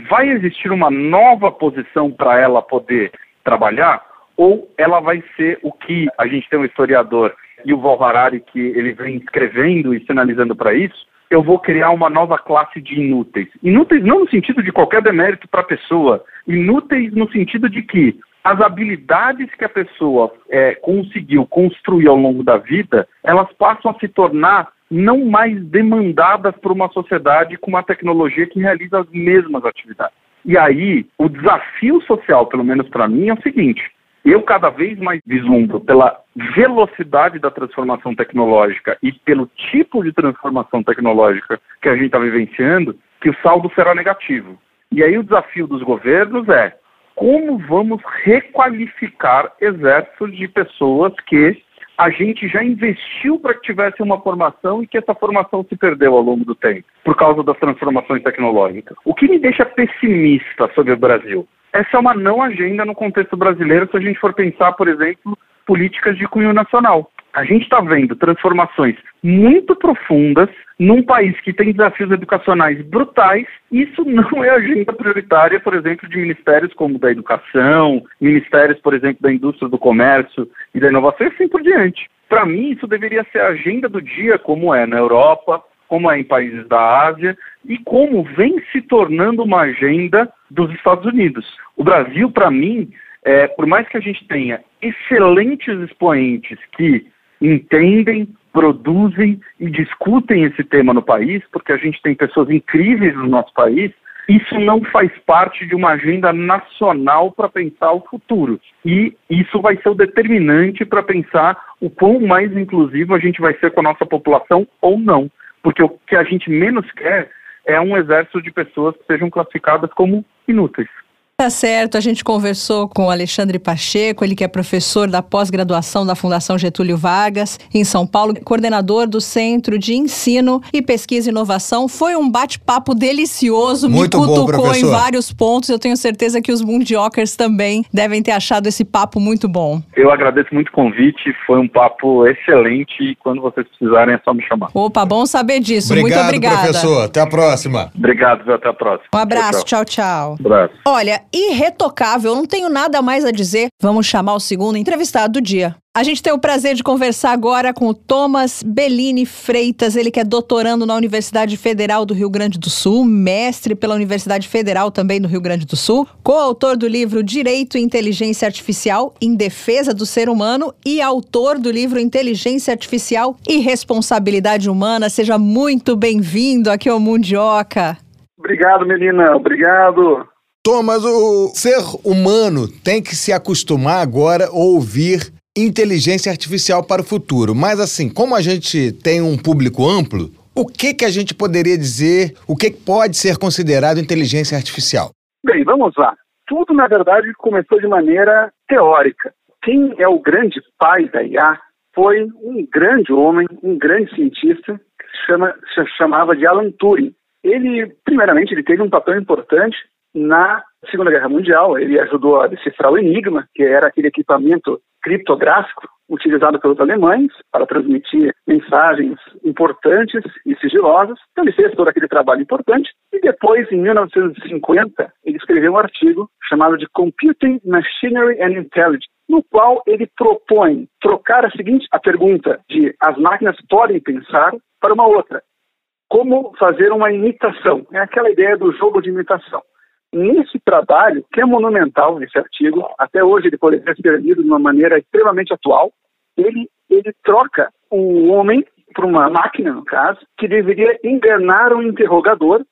Vai existir uma nova posição para ela poder trabalhar? Ou ela vai ser o que a gente tem um historiador e o Valharari que ele vem escrevendo e sinalizando para isso, eu vou criar uma nova classe de inúteis. Inúteis não no sentido de qualquer demérito para a pessoa, inúteis no sentido de que as habilidades que a pessoa é, conseguiu construir ao longo da vida, elas passam a se tornar não mais demandadas por uma sociedade com uma tecnologia que realiza as mesmas atividades. E aí, o desafio social, pelo menos para mim, é o seguinte: eu cada vez mais vislumbro pela velocidade da transformação tecnológica e pelo tipo de transformação tecnológica que a gente está vivenciando, que o saldo será negativo. E aí o desafio dos governos é como vamos requalificar exércitos de pessoas que a gente já investiu para que tivesse uma formação e que essa formação se perdeu ao longo do tempo, por causa das transformações tecnológicas. O que me deixa pessimista sobre o Brasil? Essa é uma não agenda no contexto brasileiro se a gente for pensar, por exemplo, políticas de cunho nacional. A gente está vendo transformações muito profundas num país que tem desafios educacionais brutais. Isso não é agenda prioritária, por exemplo, de ministérios como da educação, ministérios, por exemplo, da indústria do comércio e da inovação e assim por diante. Para mim, isso deveria ser a agenda do dia, como é na Europa, como é em países da Ásia e como vem se tornando uma agenda dos Estados Unidos. O Brasil, para mim, é, por mais que a gente tenha excelentes expoentes que entendem, produzem e discutem esse tema no país, porque a gente tem pessoas incríveis no nosso país, isso não faz parte de uma agenda nacional para pensar o futuro. E isso vai ser o determinante para pensar o quão mais inclusivo a gente vai ser com a nossa população ou não. Porque o que a gente menos quer é um exército de pessoas que sejam classificadas como inúteis. Tá certo, a gente conversou com o Alexandre Pacheco, ele que é professor da pós-graduação da Fundação Getúlio Vargas, em São Paulo, coordenador do Centro de Ensino e Pesquisa e Inovação. Foi um bate-papo delicioso, Muito me cutucou bom, em vários pontos. Eu tenho certeza que os Mundiokers também devem ter achado esse papo muito bom. Eu agradeço muito o convite, foi um papo excelente e quando vocês precisarem é só me chamar. Opa, bom saber disso. Obrigado, muito obrigada. professor. Até a próxima. Obrigado, até a próxima. Um abraço, tchau, tchau. tchau. Abraço. Olha, irretocável, não tenho nada mais a dizer. Vamos chamar o segundo entrevistado do dia. A gente tem o prazer de conversar agora com o Thomas Bellini Freitas, ele que é doutorando na Universidade Federal do Rio Grande do Sul, mestre pela Universidade Federal também do Rio Grande do Sul, coautor do livro Direito e Inteligência Artificial em Defesa do Ser Humano e autor do livro Inteligência Artificial e Responsabilidade Humana. Seja muito bem-vindo aqui ao Mundioca. Obrigado, menina. Obrigado. Thomas, o ser humano tem que se acostumar agora a ouvir inteligência artificial para o futuro. Mas assim, como a gente tem um público amplo, o que que a gente poderia dizer, o que pode ser considerado inteligência artificial? Bem, vamos lá. Tudo, na verdade, começou de maneira teórica. Quem é o grande pai da IA foi um grande homem, um grande cientista, que se, chama, se chamava de Alan Turing. Ele, primeiramente, ele teve um papel importante na Segunda Guerra Mundial. Ele ajudou a decifrar o Enigma, que era aquele equipamento criptográfico utilizado pelos alemães para transmitir mensagens importantes e sigilosas. Então ele fez todo aquele trabalho importante e depois, em 1950, ele escreveu um artigo chamado de Computing Machinery and Intelligence, no qual ele propõe trocar a seguinte a pergunta de as máquinas podem pensar para uma outra. Como fazer uma imitação? É aquela ideia do jogo de imitação. Nesse trabalho, que é monumental, esse artigo, até hoje ele poderia ser lido de uma maneira extremamente atual, ele, ele troca um homem por uma máquina, no caso, que deveria enganar um interrogador,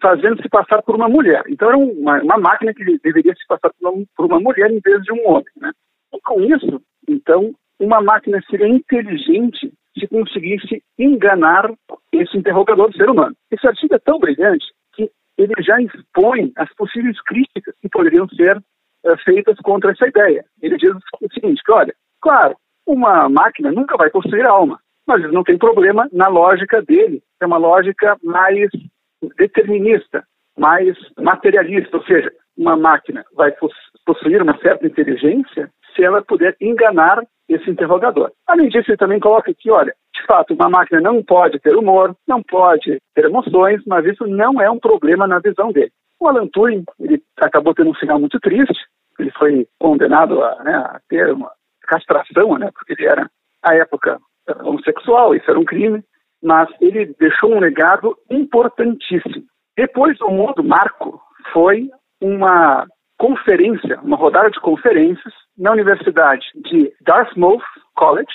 fazendo-se passar por uma mulher. Então, era uma, uma máquina que deveria se passar por uma, por uma mulher em vez de um homem. Né? E com isso, então, uma máquina seria inteligente se conseguisse enganar esse interrogador ser humano. Esse artigo é tão brilhante que ele já expõe as possíveis críticas que poderiam ser uh, feitas contra essa ideia. Ele diz o seguinte, que olha, claro, uma máquina nunca vai possuir alma, mas não tem problema na lógica dele, é uma lógica mais determinista, mais materialista, ou seja, uma máquina vai possuir uma certa inteligência se ela puder enganar esse interrogador. Além disso, ele também coloca aqui, olha, de fato, uma máquina não pode ter humor, não pode ter emoções, mas isso não é um problema na visão dele. O Alan Turing, ele acabou tendo um final muito triste, ele foi condenado a, né, a ter uma castração, né, porque ele era, à época, homossexual, isso era um crime, mas ele deixou um legado importantíssimo. Depois, o modo marco foi uma conferência, uma rodada de conferências na Universidade de Dartmouth College,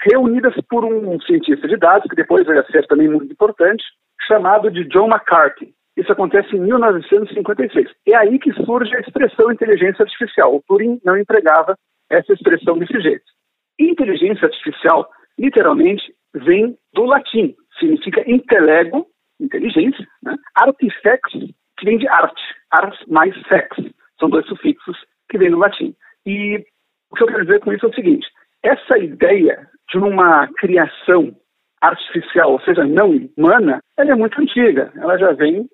reunidas por um cientista de dados, que depois vai ser também muito importante, chamado de John McCarthy. Isso acontece em 1956. É aí que surge a expressão inteligência artificial. O Turing não empregava essa expressão desse jeito. Inteligência artificial, literalmente, vem do latim. Significa intelego, inteligência, né? artifex, que vem de arte. Ars mais sex. São dois sufixos que vêm do latim. E o que eu quero dizer com isso é o seguinte: essa ideia de uma criação artificial, ou seja, não humana, ela é muito antiga. Ela já vem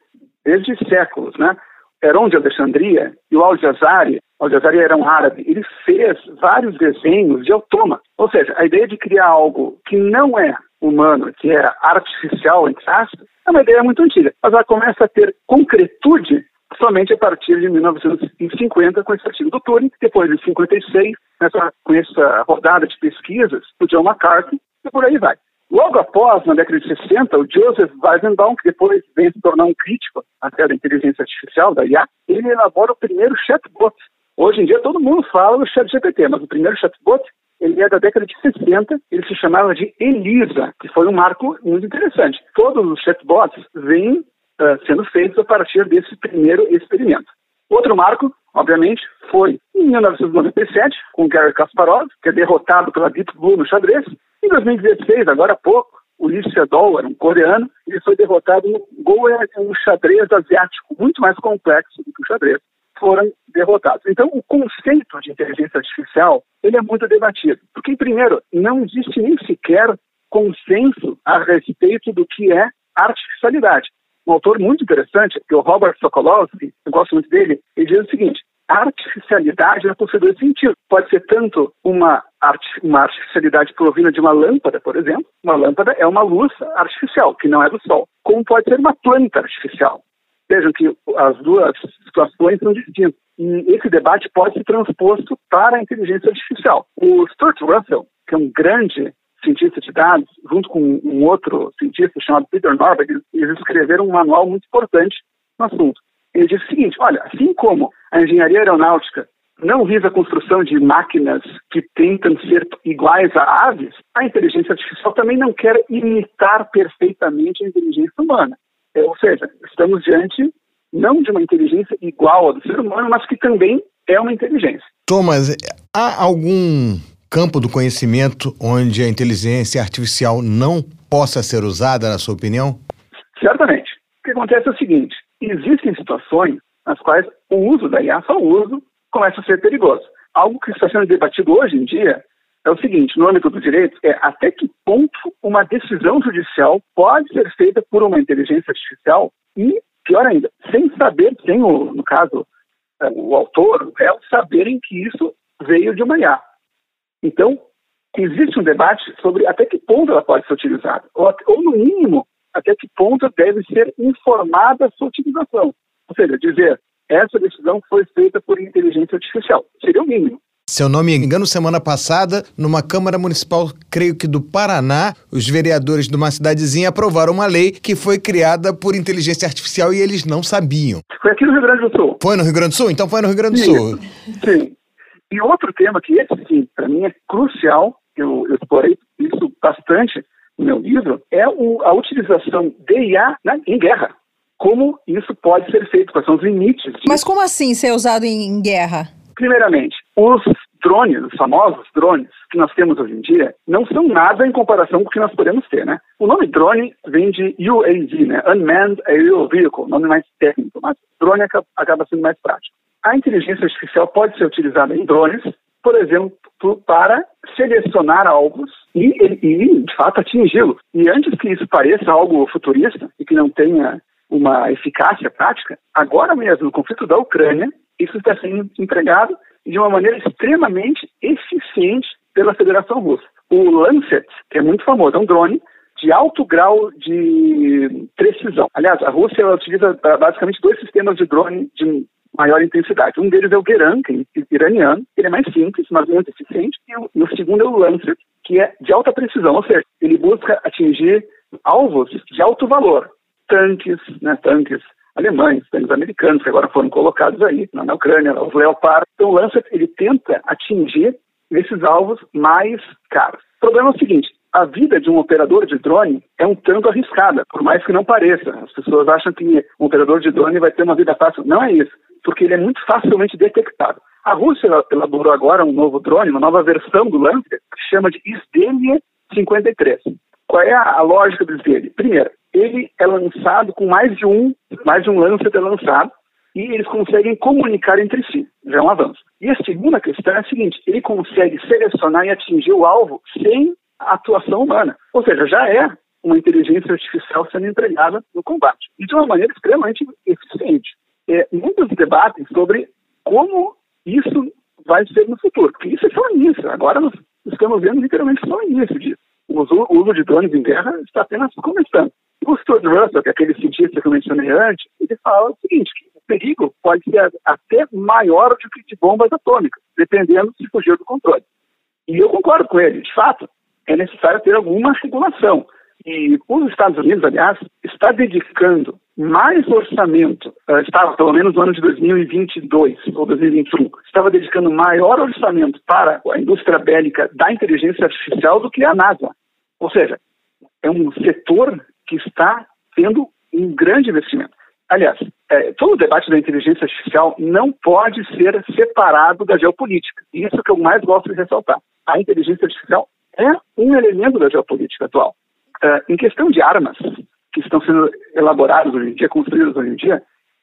desde séculos, né? Heron de Alexandria e o Al-Jazari, Al-Jazari era um árabe, ele fez vários desenhos de autômatos. Ou seja, a ideia de criar algo que não é humano, que é artificial, entre aspas, é uma ideia muito antiga. Mas ela começa a ter concretude somente a partir de 1950 com esse artigo do Turing, depois de 56, nessa, com essa rodada de pesquisas do John McCarthy, e por aí vai. Logo após, na década de 60, o Joseph Weizenbaum, que depois vem se tornar um crítico até da inteligência artificial, da IA, ele elabora o primeiro chatbot. Hoje em dia todo mundo fala do chat GPT, mas o primeiro chatbot ele é da década de 60, ele se chamava de Elisa, que foi um marco muito interessante. Todos os chatbots vêm uh, sendo feitos a partir desse primeiro experimento. Outro marco, obviamente, foi em 1997, com Gary Kasparov, que é derrotado pela Deep Blue no xadrez. Em 2016, agora há pouco, o Lee Sedol, um coreano, ele foi derrotado no Go é um xadrez asiático muito mais complexo do que o xadrez. Foram derrotados. Então, o conceito de inteligência artificial ele é muito debatido, porque primeiro não existe nem sequer consenso a respeito do que é artificialidade um autor muito interessante, que é o Robert Sokolowski, eu gosto muito dele, ele diz o seguinte, a artificialidade na possui dois sentidos. Pode ser tanto uma, art uma artificialidade provínda de uma lâmpada, por exemplo. Uma lâmpada é uma luz artificial, que não é do Sol. Como pode ser uma planta artificial. Vejam que as duas situações são distintas. E esse debate pode ser transposto para a inteligência artificial. O Stuart Russell, que é um grande cientista de dados, junto com um outro cientista chamado Peter Norberg, eles escreveram um manual muito importante no assunto. Ele diz o seguinte: olha, assim como a engenharia aeronáutica não visa a construção de máquinas que tentam ser iguais a aves, a inteligência artificial também não quer imitar perfeitamente a inteligência humana. É, ou seja, estamos diante não de uma inteligência igual à do ser humano, mas que também é uma inteligência. Thomas, há algum campo do conhecimento onde a inteligência artificial não possa ser usada, na sua opinião? Certamente. O que acontece é o seguinte: existem situações nas quais o uso da IA, só o uso, começa a ser perigoso. Algo que está sendo debatido hoje em dia é o seguinte: no âmbito do direito, é até que ponto uma decisão judicial pode ser feita por uma inteligência artificial e, pior ainda, sem saber, sem o, no caso, é, o autor, o réu, saberem que isso veio de uma IA. Então, existe um debate sobre até que ponto ela pode ser utilizada, ou, ou no mínimo, até que ponto deve ser informada a sua utilização. Ou seja, dizer, essa decisão foi feita por inteligência artificial. Seria o mínimo. Se eu não me engano, semana passada, numa Câmara Municipal, creio que do Paraná, os vereadores de uma cidadezinha aprovaram uma lei que foi criada por inteligência artificial e eles não sabiam. Foi aqui no Rio Grande do Sul. Foi no Rio Grande do Sul? Então foi no Rio Grande do Sim. Sul. Sim. E outro tema que esse, sim, para mim é crucial, eu, eu explorei isso bastante no meu livro, é o, a utilização de IA em guerra. Como isso pode ser feito, quais são os limites. Disso. Mas como assim ser usado em, em guerra? Primeiramente, os drones, os famosos drones que nós temos hoje em dia, não são nada em comparação com o que nós podemos ter, né? O nome drone vem de UAV, né? Unmanned Aerial Vehicle, nome mais técnico, mas drone acaba sendo mais prático a inteligência artificial pode ser utilizada em drones, por exemplo, para selecionar alvos e, e de fato, atingi-los. E antes que isso pareça algo futurista e que não tenha uma eficácia prática, agora mesmo, no conflito da Ucrânia, isso está sendo empregado de uma maneira extremamente eficiente pela Federação Russa. O Lancet, que é muito famoso, é um drone de alto grau de precisão. Aliás, a Rússia utiliza basicamente dois sistemas de drone de maior intensidade. Um deles é o Geran, que é iraniano, ele é mais simples, mas muito eficiente, e o, e o segundo é o Lancet, que é de alta precisão, ou seja, ele busca atingir alvos de alto valor, tanques, né, tanques alemães, tanques americanos, que agora foram colocados aí na, Ucrânia, os Leopard. Então o Lancet, ele tenta atingir esses alvos mais caros. O problema é o seguinte, a vida de um operador de drone é um tanto arriscada, por mais que não pareça. As pessoas acham que um operador de drone vai ter uma vida fácil. Não é isso porque ele é muito facilmente detectado. A Rússia elaborou agora um novo drone, uma nova versão do Lancer, que chama de Isdemia 53. Qual é a, lógica dele? Primeiro, ele é lançado com mais de um, mais de um Lancer é lançado, e eles conseguem comunicar entre si. Já é um avanço. E a segunda questão é a seguinte: ele consegue selecionar e atingir o alvo sem atuação humana. Ou seja, já é uma inteligência artificial sendo empregada no combate. E de uma maneira extremamente eficiente é, muitos debatem sobre como Isso vai ser no futuro, porque isso é só início. Agora nós estamos vendo literalmente só início disso. O uso, de drones em guerra está apenas começando. O Stuart Russell, que é aquele cientista que eu mencionei antes, ele fala o seguinte, o perigo pode ser até maior do que de bombas atômicas, dependendo se fugir do controle. E eu concordo com ele, de fato, é necessário ter alguma regulação. E os Estados Unidos, aliás, está dedicando mais orçamento, uh, estava pelo menos no ano de 2022 ou 2021, estava dedicando maior orçamento para a indústria bélica da inteligência artificial do que a NASA. Ou seja, é um setor que está tendo um grande investimento. Aliás, é, todo o debate da inteligência artificial não pode ser separado da geopolítica. Isso que eu mais gosto de ressaltar. A inteligência artificial é um elemento da geopolítica atual. Uh, em questão de armas que estão sendo elaboradas hoje em dia, construídas hoje em dia,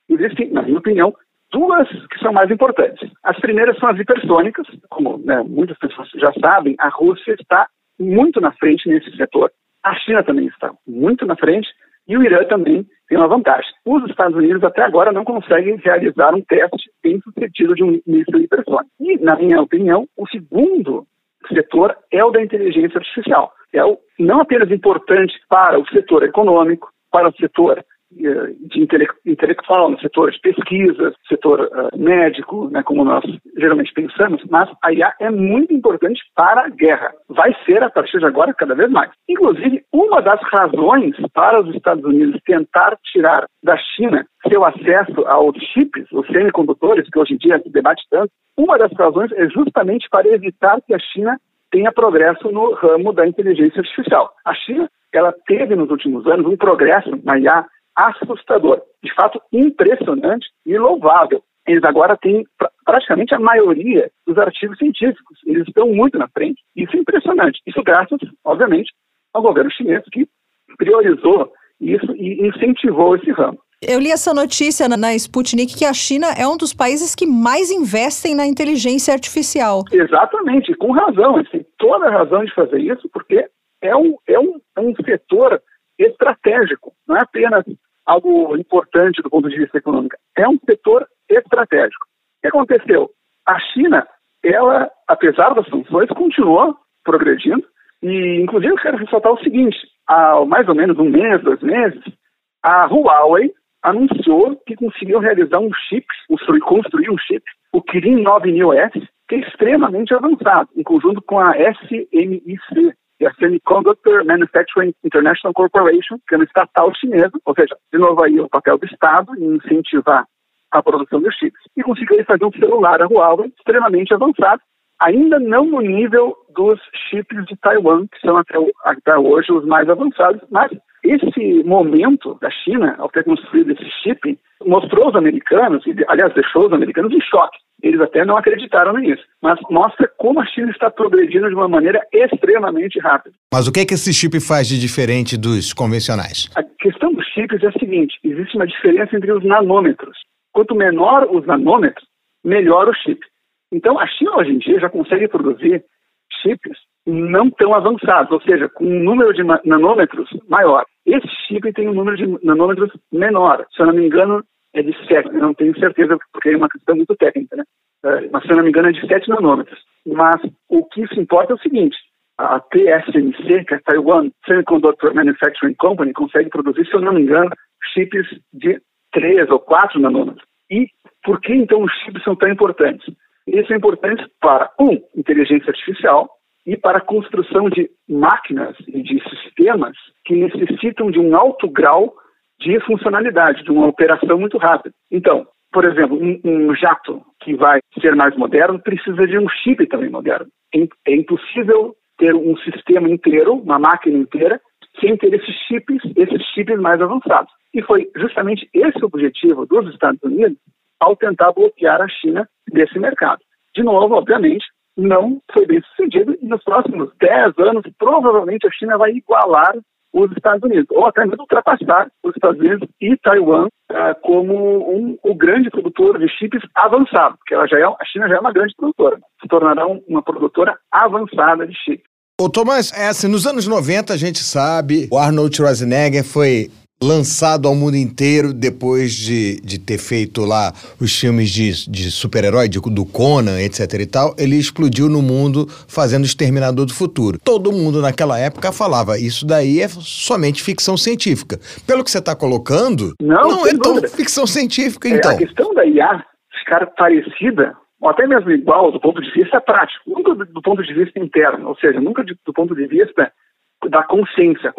existem, na minha opinião, duas que são mais importantes. As primeiras são as hipersônicas, como né, muitas pessoas já sabem, a Rússia está muito na frente nesse setor. A China também está muito na frente e o Irã também tem uma vantagem. Os Estados Unidos até agora não conseguem realizar um teste bem sucedido de um míssil hipersônico. E, na minha opinião, o segundo setor é o da inteligência artificial. É não apenas importante para o setor econômico, para o setor eh, de intelectual, no setor de pesquisa, setor uh, médico, né, como nós geralmente pensamos, mas a IA é muito importante para a guerra. Vai ser, a partir de agora, cada vez mais. Inclusive, uma das razões para os Estados Unidos tentar tirar da China seu acesso aos chips, os semicondutores, que hoje em dia se debate tanto, uma das razões é justamente para evitar que a China tenha progresso no ramo da inteligência artificial. A China ela teve nos últimos anos um progresso na IA assustador, de fato impressionante e louvável. Eles agora têm praticamente a maioria dos artigos científicos, eles estão muito na frente. Isso é impressionante. Isso graças, obviamente, ao governo chinês que priorizou isso e incentivou esse ramo. Eu li essa notícia na Sputnik que a China é um dos países que mais investem na inteligência artificial. Exatamente, com razão. Têm toda a razão de fazer isso, porque é um, é um, é um setor estratégico, não é apenas algo importante do ponto de vista econômico, é um setor estratégico. O que aconteceu? A China, ela, apesar das sanções, continuou progredindo e, inclusive, eu quero ressaltar o seguinte, há mais ou menos um mês, dois meses, a Huawei anunciou que conseguiu realizar um chip, construir, um chip, o Kirin 9000S, que é extremamente avançado, em conjunto com a SMIC, e a Semiconductor Manufacturing International Corporation, que é uma estatal chinesa, ou seja, de novo aí o papel do Estado em incentivar a produção de chips. E conseguiu fazer um celular a Huawei extremamente avançado, ainda não no nível dos chips de Taiwan, que são até, até hoje os mais avançados, mas esse momento da China, ao ter construído esse chip, mostrou os americanos, e, aliás, deixou os americanos em choque. Eles até não acreditaram nisso, mas mostra como a China está progredindo de uma maneira extremamente rápida. Mas o que é que esse chip faz de diferente dos convencionais? A questão dos chips é a seguinte: existe uma diferença entre os nanômetros. Quanto menor os nanômetros, melhor o chip. Então, a China hoje em dia já consegue produzir chips não tão avançados, ou seja, com um número de nanômetros maior. Esse chip tem um número de nanômetros menor. Se eu não me engano, é de 7. Eu não tenho certeza, porque é uma questão muito técnica, né? É, mas, se eu não me engano, é de 7 nanômetros. Mas o que se importa é o seguinte: a TSMC, que é a Taiwan Semiconductor Manufacturing Company, consegue produzir, se eu não me engano, chips de 3 ou 4 nanômetros. E por que então os chips são tão importantes? Eles são importantes para, um, inteligência artificial, e para a construção de máquinas e de sistemas que necessitam de um alto grau de funcionalidade, de uma operação muito rápida. Então, por exemplo, um, um jato que vai ser mais moderno precisa de um chip também moderno. É, é impossível ter um sistema inteiro, uma máquina inteira, sem ter esses chips, esses chips mais avançados. E foi justamente esse o objetivo dos Estados Unidos ao tentar bloquear a China desse mercado. De novo, obviamente, não foi bem sucedido e nos próximos 10 anos, provavelmente a China vai igualar os Estados Unidos, ou até mesmo ultrapassar os Estados Unidos e Taiwan uh, como um, o grande produtor de chips avançado, porque ela já é, a China já é uma grande produtora, se tornará uma produtora avançada de chips. Ô Tomás, é assim, nos anos 90 a gente sabe, o Arnold Schwarzenegger foi lançado ao mundo inteiro depois de, de ter feito lá os filmes de, de super-herói, do Conan, etc e tal, ele explodiu no mundo fazendo Exterminador do Futuro. Todo mundo naquela época falava, isso daí é somente ficção científica. Pelo que você está colocando, não, não é tão ficção científica, então. É, a questão da IA ficar parecida ou até mesmo igual do ponto de vista prático, nunca do, ponto de vista interno, ou seja, nunca do ponto de vista da consciência.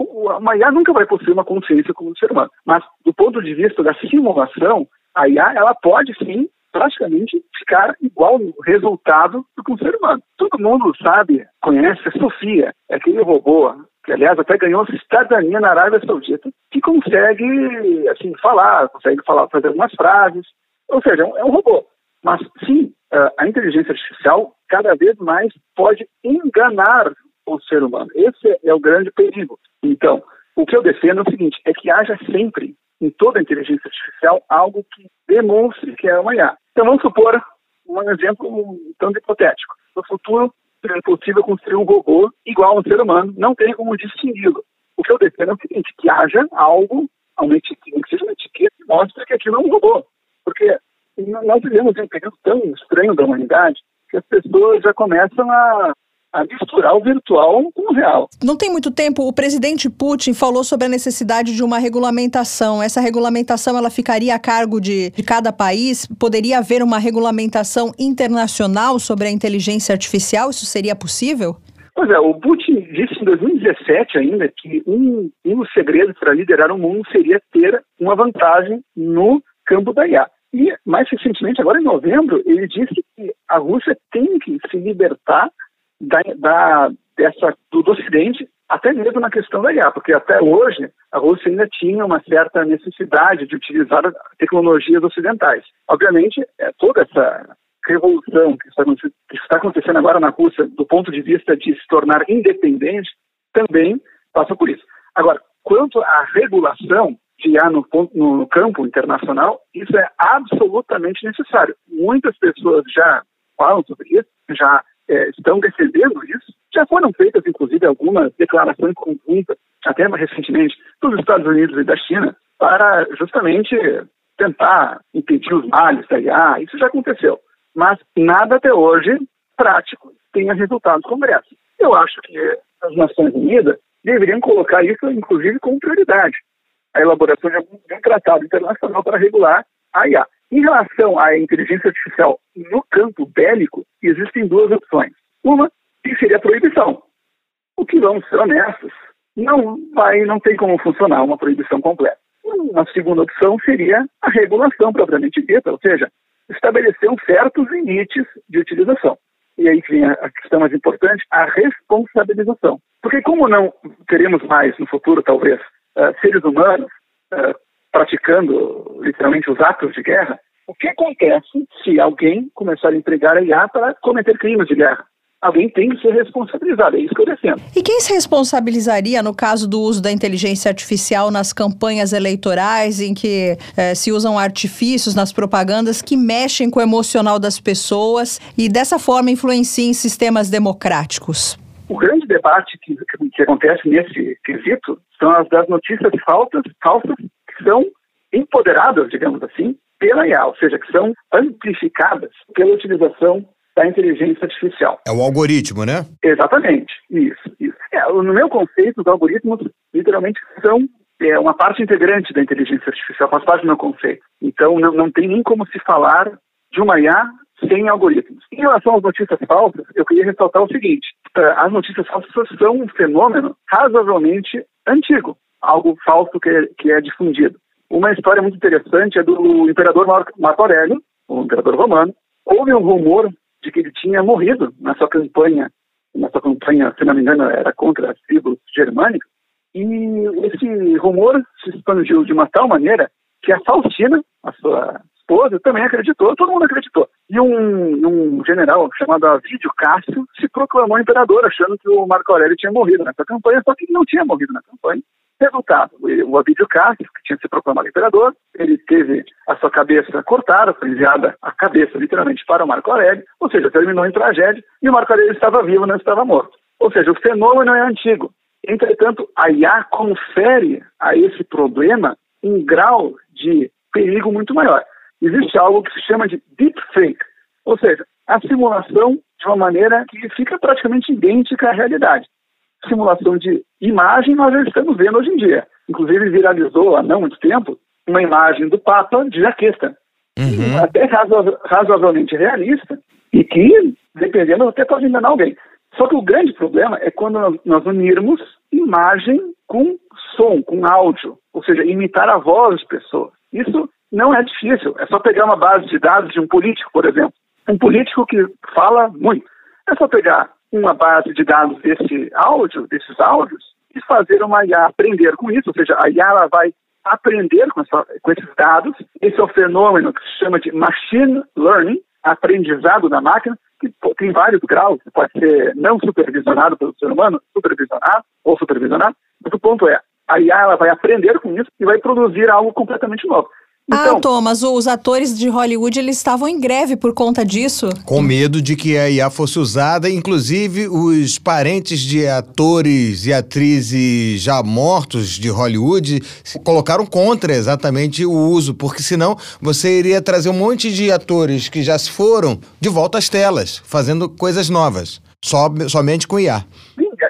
A IA nunca vai possuir uma consciência como o ser humano, mas do ponto de vista da simulação, a IA ela pode sim praticamente ficar igual no resultado do que um ser humano. Todo mundo sabe, conhece a Sofia, é aquele robô que aliás até ganhou cidadania na Arábia Saudita, que consegue assim falar, consegue falar, fazer algumas frases, ou seja, é um robô. Mas sim, a inteligência artificial cada vez mais pode enganar o ser humano. Esse é o grande perigo. Então, o que eu defendo é o seguinte: é que haja sempre, em toda a inteligência artificial, algo que demonstre que é uma IA. Então, vamos supor um exemplo tanto hipotético. No futuro, seria possível construir um robô igual a um ser humano, não tem como distingui-lo. O que eu defendo é o seguinte: que haja algo, uma etiqueta, que seja uma etiqueta que mostre que aquilo é um robô. Porque nós vivemos um período tão estranho da humanidade que as pessoas já começam a a misturar o virtual com o real. Não tem muito tempo, o presidente Putin falou sobre a necessidade de uma regulamentação. Essa regulamentação ela ficaria a cargo de, de cada país? Poderia haver uma regulamentação internacional sobre a inteligência artificial? Isso seria possível? Pois é, o Putin disse em 2017 ainda que um, um dos segredos para liderar o mundo seria ter uma vantagem no campo da IA. E, mais recentemente, agora em novembro, ele disse que a Rússia tem que se libertar da, da, dessa, do, do Ocidente, até mesmo na questão da IA, porque até hoje a Rússia ainda tinha uma certa necessidade de utilizar tecnologias ocidentais. Obviamente, é, toda essa revolução que está, que está acontecendo agora na Rússia, do ponto de vista de se tornar independente, também passa por isso. Agora, quanto à regulação que há no, no, campo internacional, isso é absolutamente necessário. Muitas pessoas já falam sobre isso, já é, estão defendendo isso. Já foram feitas, inclusive, algumas declarações conjuntas, até mais recentemente, dos Estados Unidos e da China, para justamente tentar impedir os males da IA. Isso já aconteceu. Mas nada até hoje prático tenha resultado no Congresso. Eu acho que as Nações Unidas deveriam colocar isso, inclusive, como prioridade. A elaboração de algum tratado internacional para regular a IA. Em relação à inteligência artificial no campo bélico, existem duas opções. Uma, que seria a proibição. O que, vamos ser honestos, não vai, não tem como funcionar uma proibição completa. Uma segunda opção seria a regulação propriamente dita, ou seja, estabelecer certos limites de utilização. E aí vem a questão mais importante, a responsabilização. Porque como não teremos mais no futuro, talvez, uh, seres humanos uh, praticando literalmente os atos de guerra, o que acontece se alguém começar a empregar a IA para cometer crimes de guerra? Alguém tem que ser responsabilizado, é isso que eu defendo. E quem se responsabilizaria no caso do uso da inteligência artificial nas campanhas eleitorais, em que eh, se usam artifícios nas propagandas que mexem com o emocional das pessoas e dessa forma influenciam sistemas democráticos? O grande debate que, que acontece nesse quesito são as das notícias falsas, falsas que são empoderadas, digamos assim, pela IA, ou seja, que são amplificadas pela utilização da inteligência artificial. É o algoritmo, né? Exatamente, isso. isso. É, no meu conceito, os algoritmos literalmente são é, uma parte integrante da inteligência artificial, faz parte do meu conceito. Então, não, não tem nem como se falar de uma IA sem algoritmos. Em relação às notícias falsas, eu queria ressaltar o seguinte: é, as notícias falsas são um fenômeno razoavelmente antigo, algo falso que é, que é difundido. Uma história muito interessante é do imperador Marco Aurélio, o imperador romano. Houve um rumor de que ele tinha morrido na sua campanha, na sua campanha, se não me engano, era contra as tribos germânicas. E esse rumor se expandiu de uma tal maneira que a Faustina, a sua esposa, também acreditou, todo mundo acreditou. E um, um general chamado Avídio Cássio se proclamou imperador, achando que o Marco Aurélio tinha morrido nessa campanha, só que ele não tinha morrido na campanha. Resultado, o Abídio Cássio, que tinha se proclamado imperador, ele teve a sua cabeça cortada, foi enviada a cabeça literalmente para o Marco Aurélio, ou seja, terminou em tragédia, e o Marco Aurélio estava vivo, não estava morto. Ou seja, o fenômeno é antigo. Entretanto, a IA confere a esse problema um grau de perigo muito maior. Existe algo que se chama de deepfake, ou seja, a simulação de uma maneira que fica praticamente idêntica à realidade. Simulação de imagem nós já estamos vendo hoje em dia. Inclusive viralizou há não muito tempo uma imagem do Papa de jaqueta. Uhum. Até razoavelmente realista e que, dependendo, até pode enganar alguém. Só que o grande problema é quando nós, nós unirmos imagem com som, com áudio, ou seja, imitar a voz de pessoas. Isso não é difícil, é só pegar uma base de dados de um político, por exemplo. Um político que fala muito. É só pegar uma base de dados desse áudio, desses áudios, e fazer uma IA aprender com isso, ou seja, a IA ela vai aprender com, essa, com esses dados. Esse é o fenômeno que se chama de machine learning, aprendizado da máquina, que tem vários graus, pode ser não supervisionado pelo ser humano, supervisionado ou supervisionado, mas o ponto é, a IA ela vai aprender com isso e vai produzir algo completamente novo. Ah, então, ah, Thomas, os atores de Hollywood eles estavam em greve por conta disso. Com medo de que a IA fosse usada, inclusive os parentes de atores e atrizes já mortos de Hollywood colocaram contra exatamente o uso, porque senão você iria trazer um monte de atores que já se foram de volta às telas, fazendo coisas novas, só, somente com IA.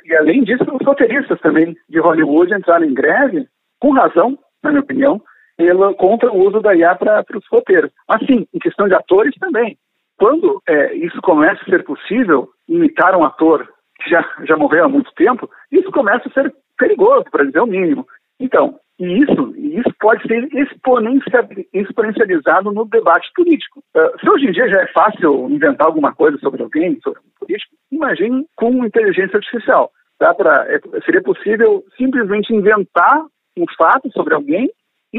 E além disso, os roteiristas também de Hollywood entraram em greve, com razão, na minha opinião, pela, contra o uso da IA para os roteiros. Assim, em questão de atores também. Quando é, isso começa a ser possível, imitar um ator que já, já morreu há muito tempo, isso começa a ser perigoso, para dizer o mínimo. Então, e isso, isso pode ser exponencializado no debate político. Uh, se hoje em dia já é fácil inventar alguma coisa sobre alguém, sobre um político, imagine com inteligência artificial. Dá pra, é, seria possível simplesmente inventar um fato sobre alguém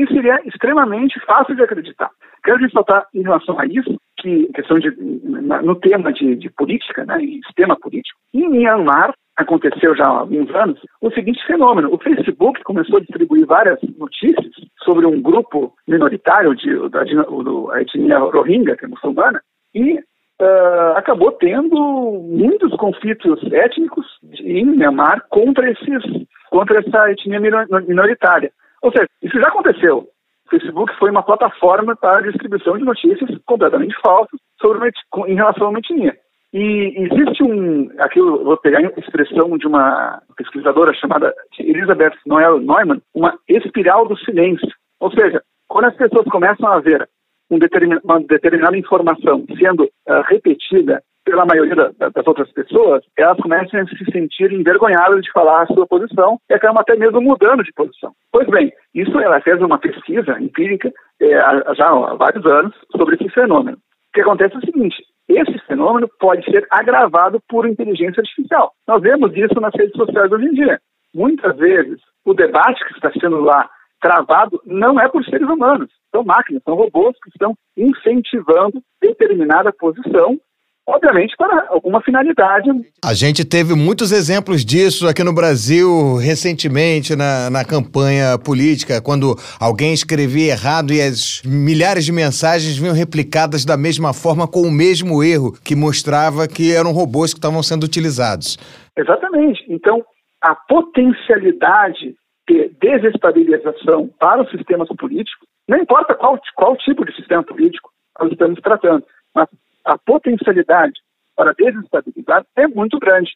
isso seria extremamente fácil de acreditar. Quero ressaltar em relação a isso, que questão de, no tema de, de política, né, sistema político, em Myanmar aconteceu já há alguns anos o seguinte fenômeno: o Facebook começou a distribuir várias notícias sobre um grupo minoritário de, da, da etnia Rohingya, que é muçulmana, e Uh, acabou tendo muitos conflitos étnicos em Myanmar contra esses contra essa etnia minoritária. Ou seja, isso já aconteceu. O Facebook foi uma plataforma para a distribuição de notícias completamente falsas sobre uma, em relação a uma etnia. E existe um, aqui eu vou pegar a expressão de uma pesquisadora chamada Elizabeth Noel Neumann, uma espiral do silêncio. Ou seja, quando as pessoas começam a ver um determin, uma determinada informação sendo uh, repetida pela maioria da, das outras pessoas, elas começam a se sentir envergonhadas de falar a sua posição e acabam até mesmo mudando de posição. Pois bem, isso ela fez uma pesquisa empírica é, já há vários anos sobre esse fenômeno. O que acontece é o seguinte: esse fenômeno pode ser agravado por inteligência artificial. Nós vemos isso nas redes sociais hoje em dia. Muitas vezes, o debate que está sendo lá travado não é por seres humanos, são máquinas, são robôs que estão incentivando determinada posição obviamente para alguma finalidade. A gente teve muitos exemplos disso aqui no Brasil recentemente na, na campanha política, quando alguém escrevia errado e as milhares de mensagens vinham replicadas da mesma forma com o mesmo erro, que mostrava que eram robôs que estavam sendo utilizados. Exatamente. Então, a potencialidade de desestabilização para os sistemas políticos, não importa qual, qual tipo de sistema político nós estamos tratando, mas a potencialidade para desestabilizar é muito grande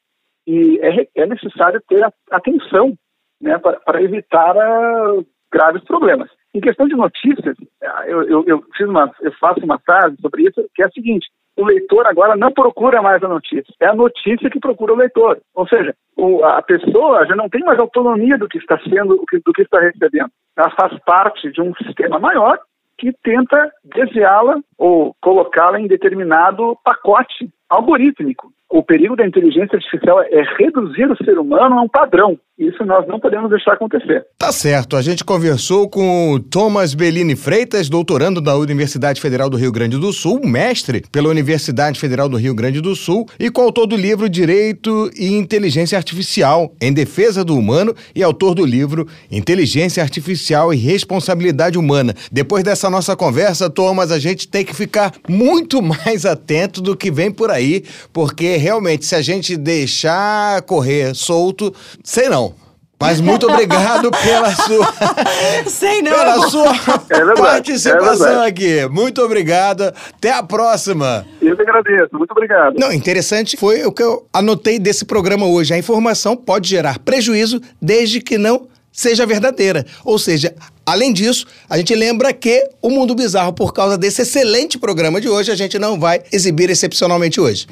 e é, é necessário ter atenção né, para, para evitar uh, graves problemas. Em questão de notícias, eu, eu, eu, fiz uma, eu faço uma frase sobre isso, que é a seguinte: o leitor agora não procura mais a notícia, é a notícia que procura o leitor. Ou seja, o, a pessoa já não tem mais autonomia do que está sendo, do que está recebendo. Ela faz parte de um sistema maior que tenta desviá-la ou colocá-la em determinado pacote algorítmico. O perigo da inteligência artificial é reduzir o ser humano a um padrão. Isso nós não podemos deixar acontecer. Tá certo. A gente conversou com o Thomas Bellini Freitas, doutorando da Universidade Federal do Rio Grande do Sul, mestre pela Universidade Federal do Rio Grande do Sul e coautor do livro Direito e Inteligência Artificial em Defesa do Humano e autor do livro Inteligência Artificial e Responsabilidade Humana. Depois dessa nossa conversa, Thomas, a gente tem que ficar muito mais atento do que vem por aí, porque realmente se a gente deixar correr solto, sei não Mas muito obrigado pela sua, Sei não. pela sua É verdade, participação é aqui. Muito obrigado. Até a próxima. Eu que agradeço. Muito obrigado. Não, interessante foi o que eu anotei desse programa hoje. A informação pode gerar prejuízo desde que não seja verdadeira. Ou seja, além disso, a gente lembra que o Mundo Bizarro, por causa desse excelente programa de hoje, a gente não vai exibir excepcionalmente hoje.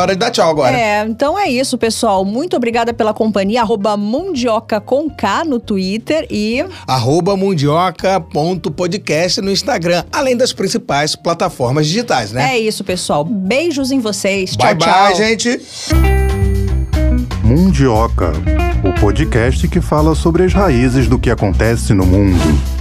Hora de dar tchau agora. É, então é isso, pessoal. Muito obrigada pela companhia. Arroba Mundioca com K no Twitter e arroba mundioca.podcast no Instagram, além das principais plataformas digitais, né? é isso, pessoal. Beijos em vocês. bye tchau, bye, tchau. gente. Mundioca, o podcast que fala sobre as raízes do que acontece no mundo.